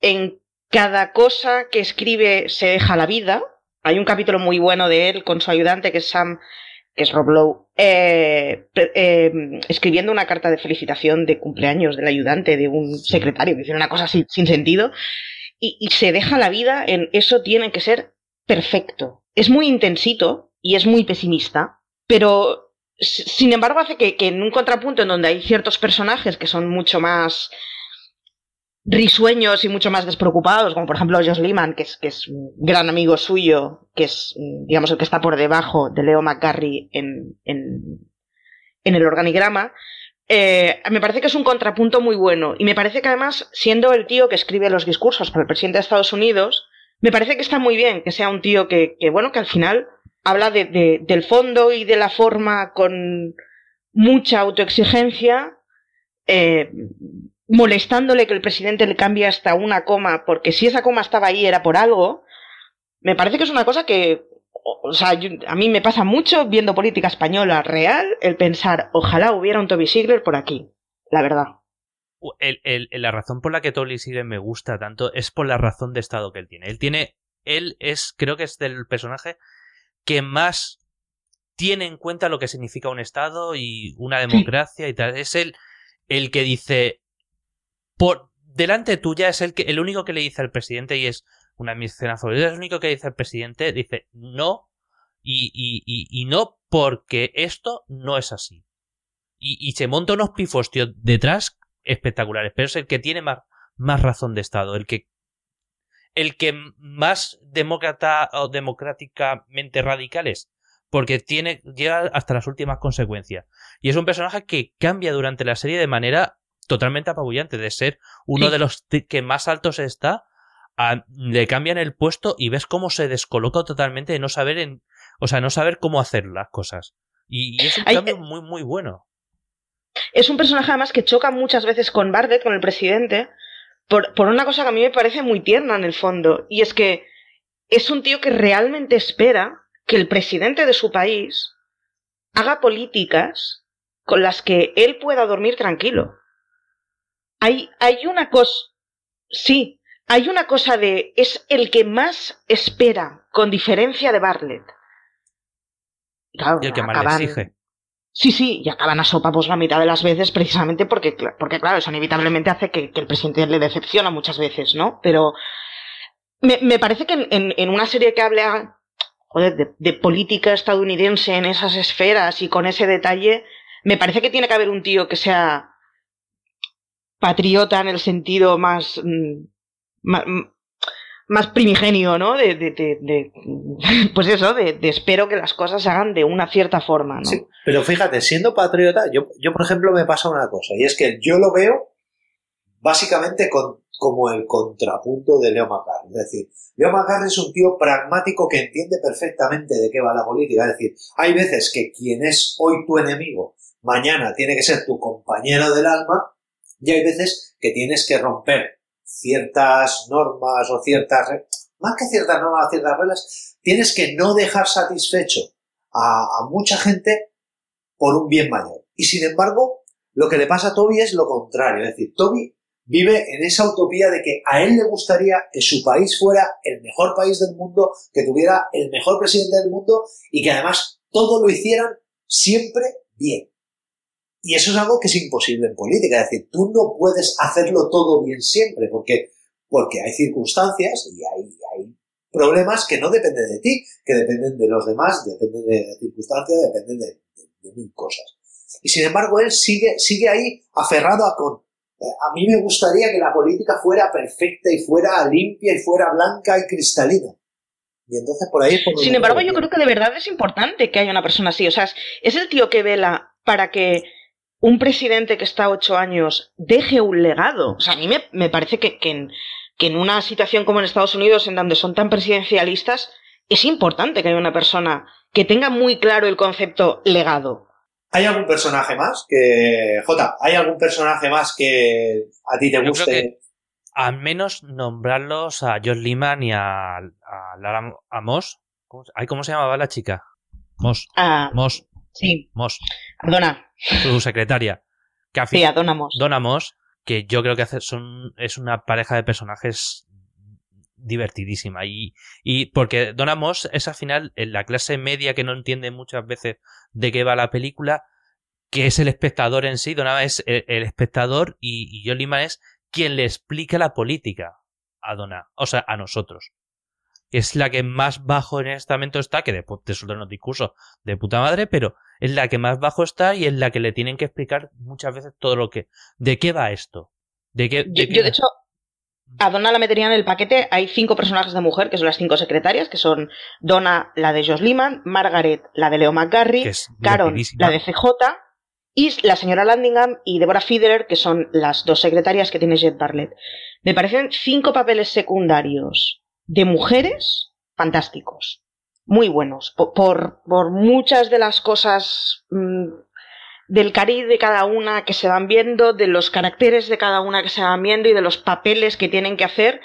en cada cosa que escribe se deja la vida. Hay un capítulo muy bueno de él con su ayudante, que es Sam, que es Rob Lowe, eh, eh, escribiendo una carta de felicitación de cumpleaños del ayudante de un secretario, que dice una cosa sin, sin sentido, y, y se deja la vida en eso tiene que ser perfecto. Es muy intensito, y es muy pesimista, pero sin embargo hace que, en un contrapunto en donde hay ciertos personajes que son mucho más risueños y mucho más despreocupados, como por ejemplo Josh Lehman, que es, que es un gran amigo suyo, que es, digamos, el que está por debajo de Leo McGarry en, en, el organigrama, eh, me parece que es un contrapunto muy bueno. Y me parece que además, siendo el tío que escribe los discursos para el presidente de Estados Unidos, me parece que está muy bien que sea un tío que, que bueno, que al final habla de, del fondo y de la forma con mucha autoexigencia, eh, molestándole que el presidente le cambie hasta una coma, porque si esa coma estaba ahí era por algo, me parece que es una cosa que, o sea, a mí me pasa mucho viendo política española real, el pensar, ojalá hubiera un Toby Sigler por aquí, la verdad. la razón por la que Toby Sigler me gusta tanto es por la razón de estado que él tiene. Él tiene, él es, creo que es del personaje que más tiene en cuenta lo que significa un Estado y una democracia y tal. Es el, el que dice, por delante tuya es el, que, el único que le dice al presidente y es una de mis es el único que dice al presidente, dice no y, y, y, no porque esto no es así. Y, se monta unos pifostios detrás espectaculares, pero es el que tiene más, más razón de Estado, el que el que más demócrata o democráticamente radical es, porque tiene, llega hasta las últimas consecuencias. Y es un personaje que cambia durante la serie de manera totalmente apabullante, de ser uno de los que más altos está, le cambian el puesto y ves cómo se descoloca totalmente de no saber en, o sea, no saber cómo hacer las cosas. Y, es un cambio muy, muy bueno. Es un personaje además que choca muchas veces con Bardet, con el presidente, por, por una cosa que a mí me parece muy tierna en el fondo, y es que es un tío que realmente espera que el presidente de su país haga políticas con las que él pueda dormir tranquilo. Hay, hay una cosa, sí, hay una cosa de, es el que más espera, con diferencia de Bartlett. Claro, y el que más le exige. Sí, sí, y acaban a sopa pues, la mitad de las veces precisamente porque, porque claro, eso inevitablemente hace que, el presidente le decepciona muchas veces, ¿no? Pero me, me parece que en, en, una serie que habla joder, de, de política estadounidense en esas esferas y con ese detalle, me parece que tiene que haber un tío que sea patriota en el sentido más, mm, más, primigenio, ¿no? De, de- de- pues eso, de, espero que las cosas se hagan de una cierta forma, ¿no? Pero fíjate, siendo patriota, yo, yo por ejemplo me pasa una cosa, y es que yo lo veo básicamente como el contrapunto de Leo McCartney. Es decir, Leo McCartney es un tío pragmático que entiende perfectamente de qué va la política. Es decir, hay veces que quien es hoy tu enemigo, mañana tiene que ser tu compañero del alma, y hay veces que tienes que romper ciertas normas o ciertas... Más que ciertas normas ciertas reglas, tienes que no dejar satisfecho a, a mucha gente por un bien mayor. Y sin embargo, lo que le pasa a Toby es lo contrario. Es decir, Toby vive en esa utopía de que a él le gustaría que su país fuera el mejor país del mundo, que tuviera el mejor presidente del mundo y que además todo lo hicieran siempre bien. Y eso es algo que es imposible en política. Es decir, tú no puedes hacerlo todo bien siempre porque, porque hay circunstancias y hay, hay problemas que no dependen de ti, que dependen de los demás, dependen de circunstancias, dependen de, de- de mil cosas. Y sin embargo, él sigue, sigue ahí aferrado a con. eh, A mí me gustaría que la política fuera perfecta y fuera limpia y fuera blanca y cristalina. Y entonces por ahí es Sin embargo, yo creo que de verdad es importante que haya una persona así. O sea, es, es el tío que vela para que un presidente que está ocho años deje un legado. O sea, a mí me, me parece que, que en, que en una situación como en Estados Unidos, en donde son tan presidencialistas, es importante que haya una persona que tenga muy claro el concepto legado. ¿Hay algún personaje más que. J, ¿hay algún personaje más que a ti te Yo creo guste? que- Al menos nombrarlos a John Liman y a, a Lara a Moss. ¿Cómo, ¿Cómo se llamaba la chica? Moss. Ah, Moss. Sí, Moss. Donna. Su secretaria. Que Sí, a Donna Moss. Donna Moss, que yo creo que hace- son, es una pareja de personajes divertidísima. Y, y porque Donna Moss es al final en la clase media que no entiende muchas veces de qué va la película, que es el espectador en sí. Donna es el, el espectador y, y John Lima es quien le explica la política a Donna, o sea, a nosotros. Es la que más bajo en este estamento está, que después te sueltan unos discursos de puta madre, pero es la que más bajo está y es la que le tienen que explicar muchas veces todo lo que. ¿De qué va esto? ¿De qué? Yo, de qué yo, va? de hecho, a Donna la metería en el paquete. Hay cinco personajes de mujer, que son las cinco secretarias, que son Donna, la de Josh Liman, Margaret, la de Leo McGarry, Caron, la de CJ, y la señora Landingham y Deborah Fiederer, que son las dos secretarias que tiene Jet Bartlett. Me parecen cinco papeles secundarios de mujeres fantásticos. Muy buenos. Po- Por, por muchas de las cosas mm, del cariz de cada una que se van viendo, de los caracteres de cada una que se van viendo y de los papeles que tienen que hacer,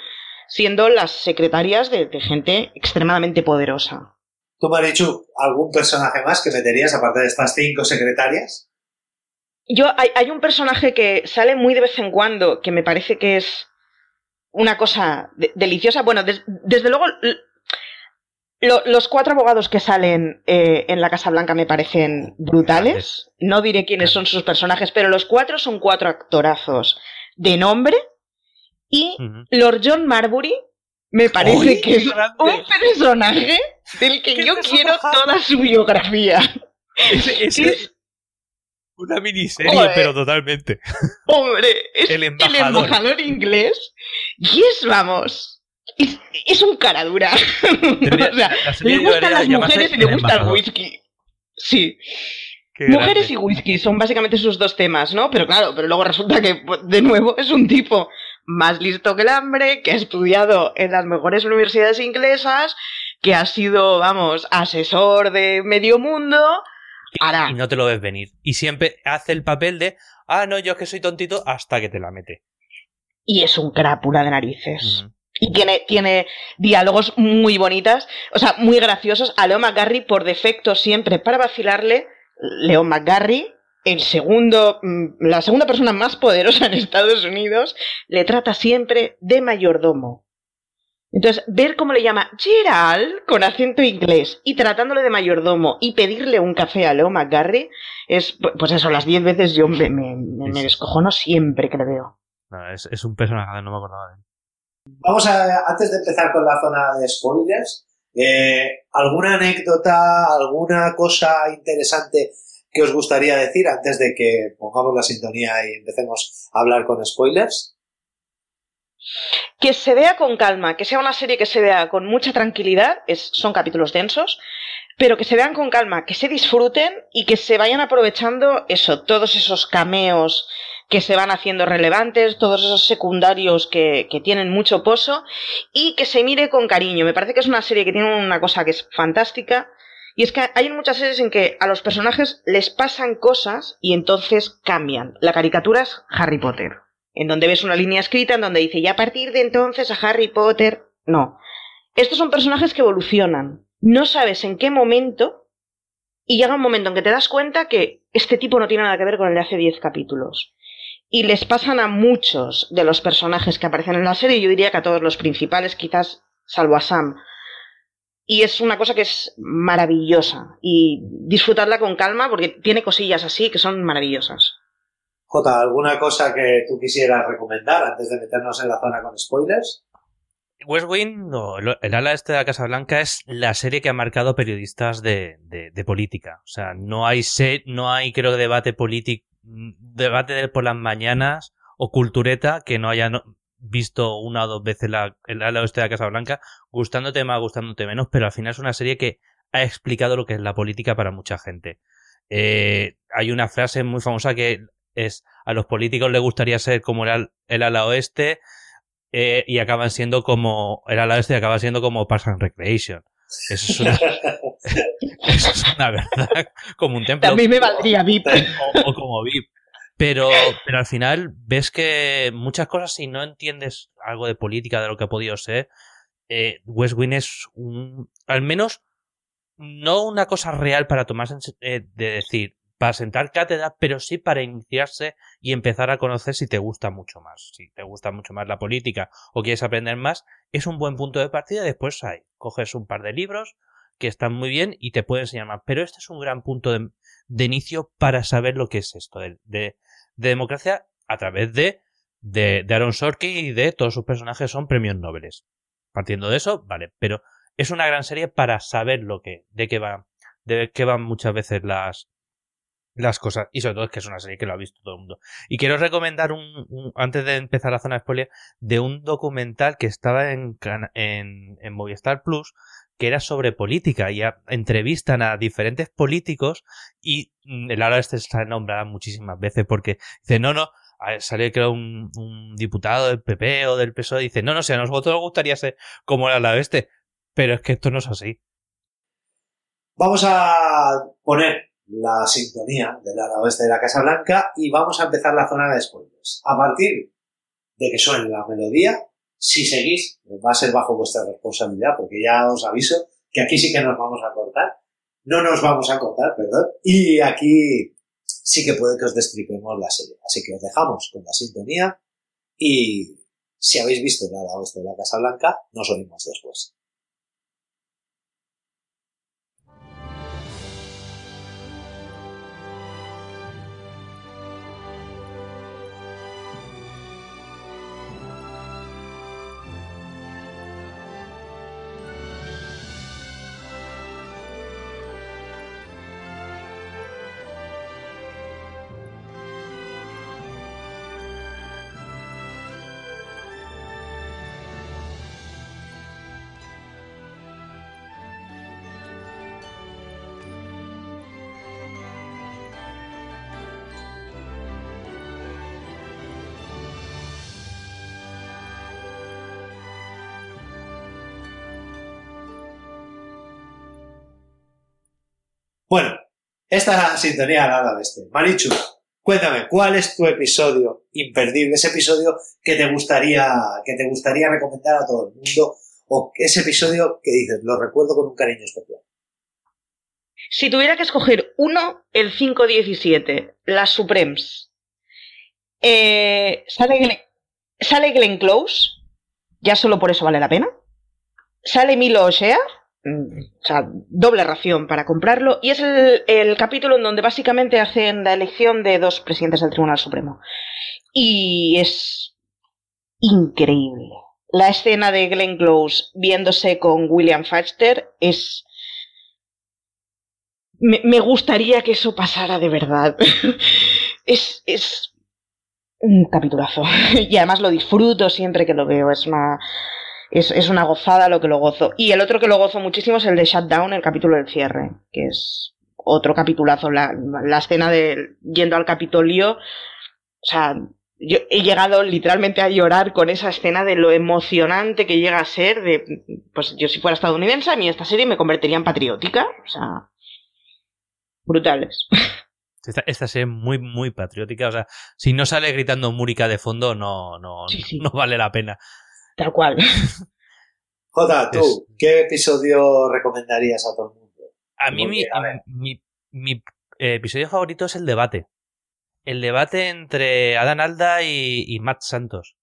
siendo las secretarias de, de gente extremadamente poderosa. ¿Tú, Marichu, algún personaje más que meterías aparte de estas cinco secretarias? Yo, hay, hay un personaje que sale muy de vez en cuando, que me parece que es una cosa de- deliciosa. Bueno, des- desde luego, lo- los cuatro abogados que salen eh, en la Casa Blanca me parecen brutales. No diré quiénes son sus personajes, pero los cuatro son cuatro actorazos de nombre. Y. Lord John Marbury me parece ¡Uy, que es grande! un personaje del que ¡Qué yo quiero toda su biografía. Ese- ese Sí. es una miniserie, Joder. pero totalmente. Hombre, es El embajador, inglés. Y es, vamos, es, es un cara dura. O sea, la le gustan las mujeres y le gusta el whisky. Sí, Qué mujeres y whisky son básicamente sus dos temas, ¿no? Pero claro, pero luego resulta que, pues, de nuevo, es un tipo más listo que el hambre, que ha estudiado en las mejores universidades inglesas, que ha sido, vamos, asesor de medio mundo. Ahora, Y no te lo ves venir. Y siempre hace el papel de, ah, no, yo es que soy tontito, hasta que te la mete. Y es un crápula de narices. Y tiene, tiene diálogos muy bonitas, o sea, muy graciosos. A Leo McGarry, por defecto, siempre para vacilarle, Leo McGarry, el segundo, mm, la segunda persona más poderosa en Estados Unidos, le trata siempre de mayordomo. Entonces, ver cómo le llama Gerald con acento inglés y tratándole de mayordomo y pedirle un café a Leo McGarry es, pues eso, las diez veces yo me, me, me- me descojono siempre que le veo. No, es, es un personaje, no me acordaba de él. Vamos a, antes de empezar con la zona de spoilers, Eh, ¿Alguna anécdota, alguna cosa interesante que os gustaría decir antes de que pongamos la sintonía y empecemos a hablar con spoilers? Que se vea con calma, que sea una serie que se vea con mucha tranquilidad, es, son capítulos densos, pero que se vean con calma, que se disfruten y que se vayan aprovechando eso, todos esos cameos que se van haciendo relevantes, todos esos secundarios que, que, tienen mucho pozo y que se mire con cariño. Me parece que es una serie que tiene una cosa que es fantástica y es que hay muchas series en que a los personajes les pasan cosas y entonces cambian. La caricatura es Harry Potter, en donde ves una línea escrita en donde dice y a partir de entonces a Harry Potter. No. Estos son personajes que evolucionan. No sabes en qué momento y llega un momento en que te das cuenta que este tipo no tiene nada que ver con el de hace 10 capítulos y les pasan a muchos de los personajes que aparecen en la serie, yo diría que a todos los principales, quizás salvo a Sam. Y es una cosa que es maravillosa y disfrutarla con calma porque tiene cosillas así que son maravillosas. Jota, ¿alguna cosa que tú quisieras recomendar antes de meternos en la zona con spoilers? West Wing, no, el ala este de la Casa Blanca es la serie que ha marcado periodistas de, política. O sea, no hay, no hay creo, debate político debate por las mañanas o cultureta que no haya visto una o dos veces la, el ala oeste de la Casa Blanca, gustándote más, gustándote menos, pero al final es una serie que ha explicado lo que es la política para mucha gente. Eh, hay una frase muy famosa que es a los políticos les gustaría ser como el, el ala oeste eh, y acaban siendo como el ala oeste y acaba siendo como Parks and Recreation. Eso es una, eso es una verdad. Como un templo. A mí me valdría VIP. O, o, como VIP. Pero, pero al final ves que muchas cosas, si no entiendes algo de política, de lo que ha podido ser, eh, West Wing es un. Al menos, no una cosa real para tomarse eh, de decir, para sentar cátedra, pero sí para iniciarse y empezar a conocer si te gusta mucho más. Si te gusta mucho más la política o quieres aprender más, es un buen punto de partida. Después hay, coges un par de libros que están muy bien y te pueden enseñar más. Pero este es un gran punto de, inicio para saber lo que es esto de, de, de democracia a través de, de, Aaron Sorkin y de todos sus personajes son premios Nobel. Partiendo de eso, vale, pero es una gran serie para saber lo que, de qué va, de qué van muchas veces las, las cosas. Y sobre todo es que es una serie que lo ha visto todo el mundo. Y quiero recomendar un, antes de empezar la zona de spoiler, de un documental que estaba en, en, en Movistar Plus, que era sobre política y a, entrevistan a diferentes políticos y el ahora este está nombrada muchísimas veces porque dice, no, no, sale creo un, un, diputado del PP o del PSOE y dice, no, no, si a nosotros nos gustaría ser como el ala este, pero es que esto no es así. Vamos a poner la sintonía del ala oeste de la Casa Blanca y vamos a empezar la zona de spoilers. A partir de que suene la melodía, si seguís, va a ser bajo vuestra responsabilidad, porque ya os aviso que aquí sí que nos vamos a cortar. No nos vamos a cortar, perdón. Y aquí sí que puede que os destriquemos la serie. Así que os dejamos con la sintonía y si habéis visto el ala oeste de la Casa Blanca, nos oímos después. Esta es la sintonía nada de este. Marichu, cuéntame, ¿cuál es tu episodio imperdible? Ese episodio que te gustaría, que te gustaría recomendar a todo el mundo, o ese episodio que dices, lo recuerdo con un cariño especial. Si tuviera que escoger uno, el 517, las Supremes. Eh, sale, Glenn, sale Glenn Close, ya solo por eso vale la pena. Sale Milo O'Shea, o sea, doble ración para comprarlo. Y es el, capítulo en donde básicamente hacen la elección de dos presidentes del Tribunal Supremo. Y es increíble. la escena de Glenn Close viéndose con William Faxter es... Me, me gustaría que eso pasara de verdad. es, es un capitulazo. y además lo disfruto siempre que lo veo. Es una, es, es una gozada lo que lo gozo. Y el otro que lo gozo muchísimo es el de Shutdown, el capítulo del cierre, que es otro capitulazo. La, la escena de yendo al Capitolio. O sea, yo he llegado literalmente a llorar con esa escena de lo emocionante que llega a ser de, pues yo si fuera estadounidense, a mí esta serie me convertiría en patriótica, o sea, brutales. Esta, esta serie es muy, muy patriótica. O sea, si no sale gritando Múrica de fondo, no, no, Sí, sí. no vale la pena. Tal cual. Jota, tú, Es- ¿qué episodio recomendarías a todo el mundo? A mí mi, a mi, mi, eh, episodio favorito es el debate. El debate entre Adán Alda y, y Matt Santos.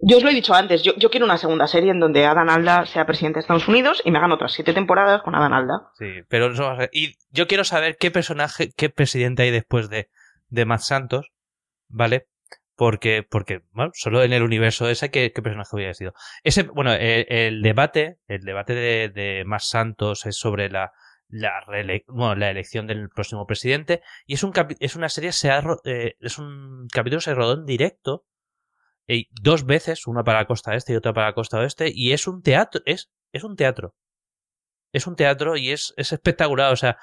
Yo os lo he dicho antes, yo, yo quiero una segunda serie en donde Adán Alda sea presidente de Estados Unidos y me hagan otras siete temporadas con Adán Alda. Sí, pero eso va a ser- Y yo quiero saber qué personaje, qué presidente hay después de, de Matt Santos, ¿vale? Porque, porque, bueno, solo en el universo ese, ¿qué, personaje hubiera sido? Ese, bueno, el, el debate, el debate de, de Matt Santos es sobre la, la, bueno, la elección del próximo presidente, y es un es una serie, se ha eh, es un capítulo se rodó en directo, dos veces, una para la costa este y otra para la costa oeste, y es un teatro, es, es un teatro es un teatro y es, es espectacular. O sea,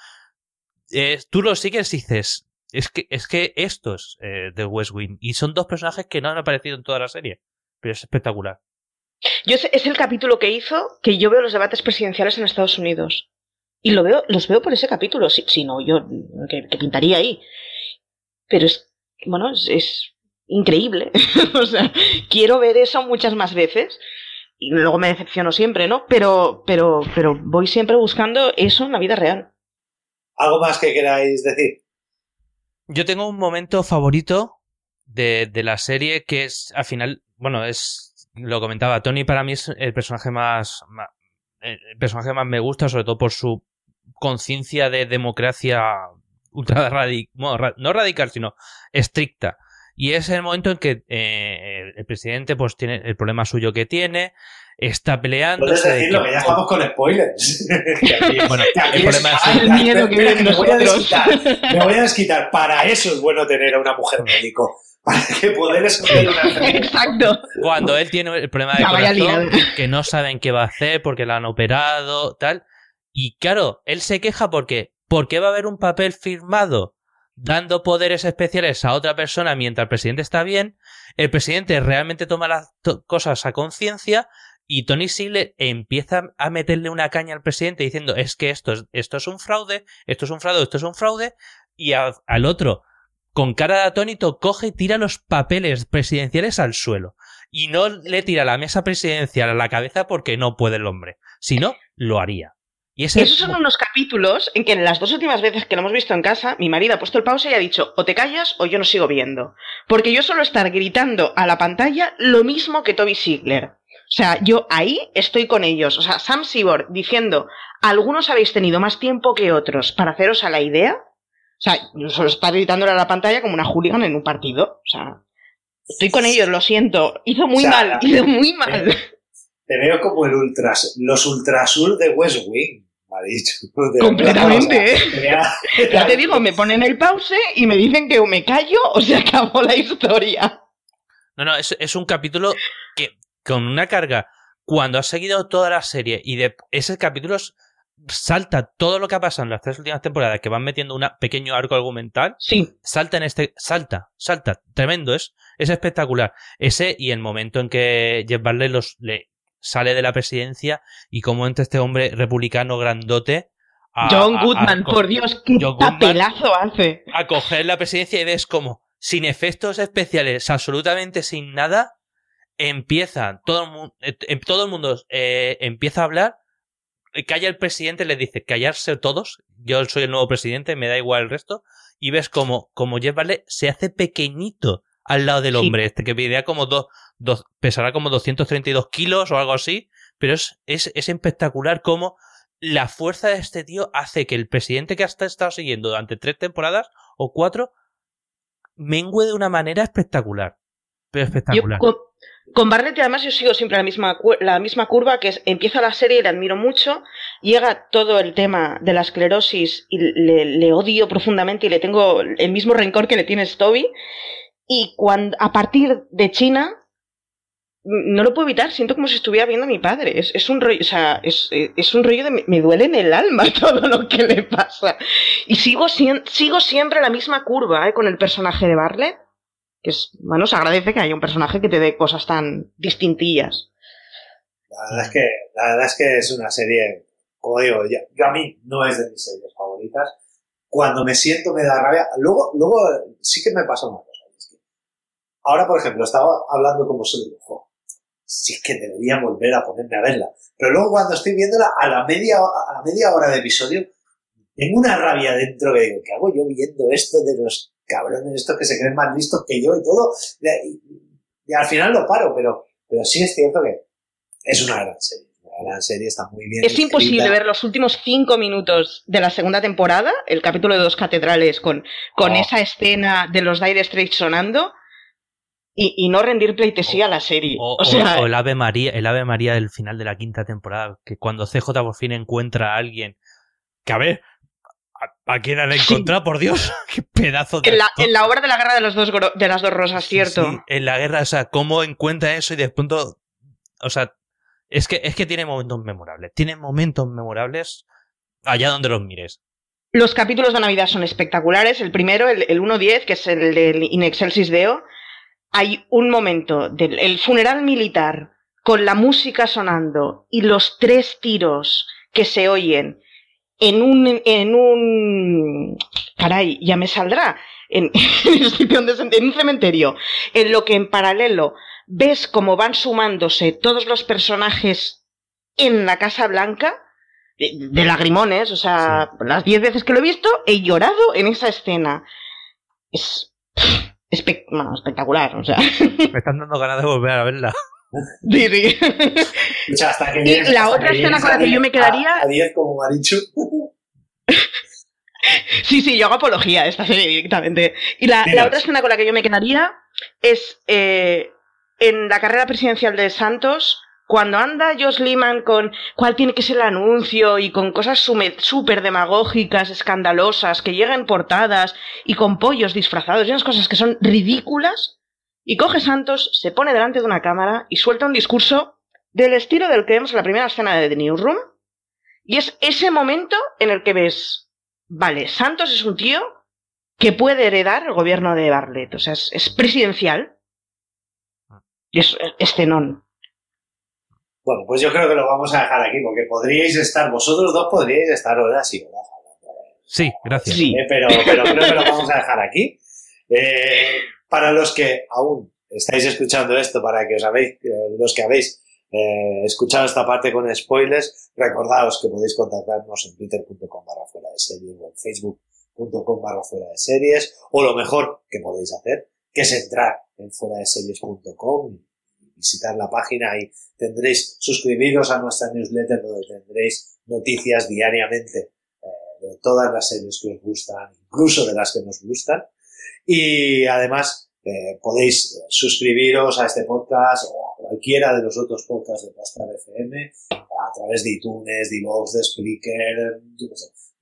tú lo sigues y dices, es que, es que esto es eh, de West Wing. Y son dos personajes que no han aparecido en toda la serie. Pero es espectacular. Yo sé- es el capítulo que hizo que yo veo los debates presidenciales en Estados Unidos. Y lo veo, los veo por ese capítulo. Si, si no, yo que, que pintaría ahí. Pero es, bueno, es, es increíble. o sea, quiero ver eso muchas más veces. Y luego me decepciono siempre, ¿no? Pero, pero, pero voy siempre buscando eso en la vida real. ¿Algo más que queráis decir? Yo tengo un momento favorito de, la serie que es, al final, bueno, es, lo comentaba, Tony para mí es el personaje más, el personaje más me gusta, sobre todo por su conciencia de democracia ultra radical, no radical, sino estricta. Y es el momento en que eh, el, presidente pues tiene el problema suyo que tiene, está peleando. Puedes decirlo, que ya estamos con spoilers. Aquí- Bueno, el es- problema es- Ay, El miedo que viene en me voy a desquitar, me voy a desquitar. Para eso es bueno tener a una mujer médico. Para que poder escoger una. Exacto. cuando él tiene el problema de corazón, que no saben qué va a hacer porque la han operado, tal. Y claro, él se queja porque, ¿por qué va a haber un papel firmado dando poderes especiales a otra persona mientras el presidente está bien? El presidente realmente toma las cosas a conciencia y Tony Sigle empieza a meterle una caña al presidente diciendo es que esto es, esto es un fraude, esto es un fraude, esto es un fraude, y al otro, con cara de atónito, coge y tira los papeles presidenciales al suelo. Y no le tira la mesa presidencial a la cabeza porque no puede el hombre. Si no, lo haría. Y ese Esos son unos capítulos en que en las dos últimas veces que lo hemos visto en casa, mi marido ha puesto el pause y ha dicho, o te callas o yo no sigo viendo. Porque yo suelo estar gritando a la pantalla lo mismo que Toby Sigler. O sea, yo ahí estoy con ellos. O sea, Sam Sibor diciendo, algunos habéis tenido más tiempo que otros para haceros a la idea. O sea, yo suelo estar gritándole a la pantalla como una hooligan en un partido. O sea, estoy con ellos, lo siento. Hizo muy O sea, mal, hizo muy mal. Te veo como el ultras, los ultrasur de West Wing, dicho. De Completamente, verdad, ¿eh? Ya te digo, me ponen el pause y me dicen que o me callo o se acabó la historia. No, no, es, es un capítulo que con una carga. Cuando has seguido toda la serie y de ese capítulo salta todo lo que ha pasado en las tres últimas temporadas que van metiendo un pequeño arco argumental, Sí, salta en este, salta, salta, tremendo, es, es espectacular. Ese y el momento en que Jeff Barley los, le sale de la presidencia y cómo entra este hombre republicano grandote a, John a- a- Goodman, por Dios, qué papelazo hace. a coger la presidencia y ves como, sin efectos especiales, absolutamente sin nada, empieza, todo el mundo, todo el mundo eh, empieza a hablar, eh, calla el presidente, le dice, callarse todos, yo soy el nuevo presidente, me da igual el resto, y ves como, como Jeff Barley se hace pequeñito al lado del Sí. hombre, este que pedirá como dos, dos, pesará como 232 kilos o algo así, pero es, es, es espectacular como la fuerza de este tío hace que el presidente que hasta estado siguiendo durante tres temporadas o cuatro mengue de una manera espectacular. Pero Yo espectacular. con, Con Barnett, además, yo sigo siempre la misma, la misma curva, que es, empieza la serie y le admiro mucho, llega todo el tema de la esclerosis y le, le odio profundamente y le tengo el mismo rencor que le tiene Toby. Y cuando, a partir de China, no lo puedo evitar, siento como si estuviera viendo a mi padre. Es, es un rollo, o sea, es, es un rollo de me, duele en el alma todo lo que le pasa. Y sigo, sigo siempre la misma curva ¿eh? con el personaje de Bartlett, que es, bueno, se agradece que haya un personaje que te dé cosas tan distintillas. La verdad es que, la verdad es que es una serie, como digo, ya- yo a mí no es de mis series favoritas. Cuando me siento me da rabia. Luego, luego sí que me pasa una cosa. Ahora, por ejemplo, estaba hablando con vosotros y digo, "Jo, si es que debería volver a ponerme a verla. Pero luego cuando estoy viéndola a la media, a la media hora de episodio, tengo una rabia dentro que digo, ¿qué hago yo viendo esto de los cabrones estos que se creen más listos que yo y todo? Y, y al final lo paro, pero, pero sí es cierto que es una gran serie. Una gran serie, está muy bien. Es escrita. imposible ver los últimos cinco minutos de la segunda temporada, el capítulo de dos catedrales, con, con Oh. esa escena de los Dire Straits sonando, y, y no rendir pleitesía a la serie. O, O, sea, o- el Ave María, el Ave María del final de la quinta temporada, que cuando CJ por fin encuentra a alguien, que a ver, ¿a, a quién han Sí. encontrado? Por Dios, qué pedazo de en la, actor. en la obra de la guerra de, los dos, de las dos rosas, cierto. sí, en la guerra, o sea, cómo encuentra eso y de pronto, o sea, es que, es que tiene momentos memorables, tiene momentos memorables allá donde los mires. Los capítulos de Navidad son espectaculares. El primero, el, el 1.10, que es el del In Excelsis Deo. Hay un momento del el funeral militar con la música sonando y los tres tiros que se oyen en un, en un, caray, ya me saldrá, en, un cementerio, en lo que en paralelo ves cómo van sumándose todos los personajes en la Casa Blanca, de, de lagrimones, o sea, las diez veces que lo he visto, he llorado en esa escena. Es espe- bueno, espectacular, o sea. Me están dando ganas de volver a verla. sí, sí. Hasta que Y llegues- la hasta otra que escena con la que yo me quedaría- A 10 como Marichu. Sí, sí, yo hago apología de esta serie directamente. Y la, la otra escena con la que yo me quedaría es eh, en la carrera presidencial de Santos, cuando anda Josh Liman con cuál tiene que ser el anuncio y con cosas súper demagógicas, escandalosas, que llegan portadas y con pollos disfrazados y unas cosas que son ridículas. Y coge Santos, se pone delante de una cámara y suelta un discurso del estilo del que vemos en la primera escena de The Newsroom. Y es ese momento en el que ves, vale, Santos es un tío que puede heredar el gobierno de Bartlett. O sea, es, es presidencial. Y es, es. Bueno, pues yo creo que lo vamos a dejar aquí, porque podríais estar, vosotros dos podríais estar horas y horas hablando de Sí, gracias. Sí. Eh, pero, pero creo que lo vamos a dejar aquí. Eh, para los que aún estáis escuchando esto, para que os habéis, eh, los que habéis eh, escuchado esta parte con spoilers, recordaos que podéis contactarnos en twitter.com barra fuera de series o en facebook.com barra fuera de series, o lo mejor que podéis hacer, que es entrar en fuera de series.com y visitar la página y tendréis, suscribiros a nuestra newsletter donde tendréis noticias diariamente eh, de todas las series que os gustan, incluso de las que nos gustan. Y además eh, podéis eh, suscribiros a este podcast o a cualquiera de los otros podcasts de Pastar FM a través de iTunes, de iVoox, de Spreaker, yo,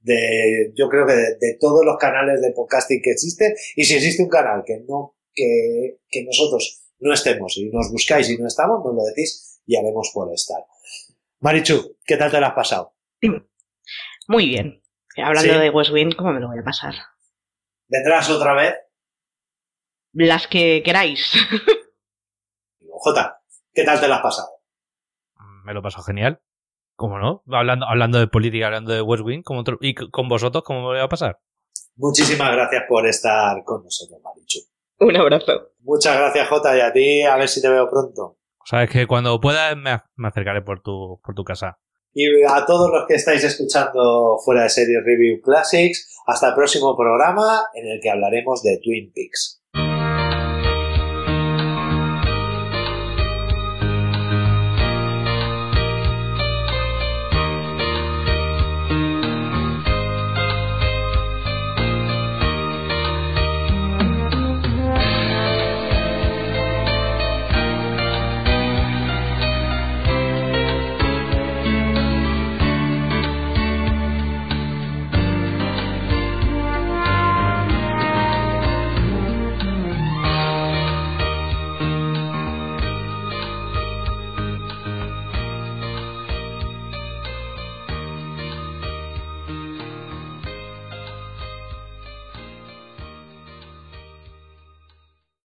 de, yo creo que de, de todos los canales de podcasting que existen. Y si existe un canal que no, que, que nosotros no estemos y nos buscáis y no estamos, nos lo decís y haremos por estar. Marichu, ¿qué tal te lo has pasado? Muy bien. Hablando Sí. de West Wing, ¿cómo me lo voy a pasar? ¿Vendrás otra vez? Las que queráis. Jota, ¿qué tal te lo has pasado? Me lo he pasado genial. ¿Cómo no? Hablando, hablando de política, hablando de West Wing, como otro- y con vosotros, ¿cómo me lo voy a pasar? Muchísimas gracias por estar con nosotros, Marichu. Un abrazo. Muchas gracias, Jota, y a ti, a ver si te veo pronto. Sabes que cuando pueda me, me acercaré por tu, por tu casa. Y a todos los que estáis escuchando fuera de series Review Classics, hasta el próximo programa en el que hablaremos de Twin Peaks.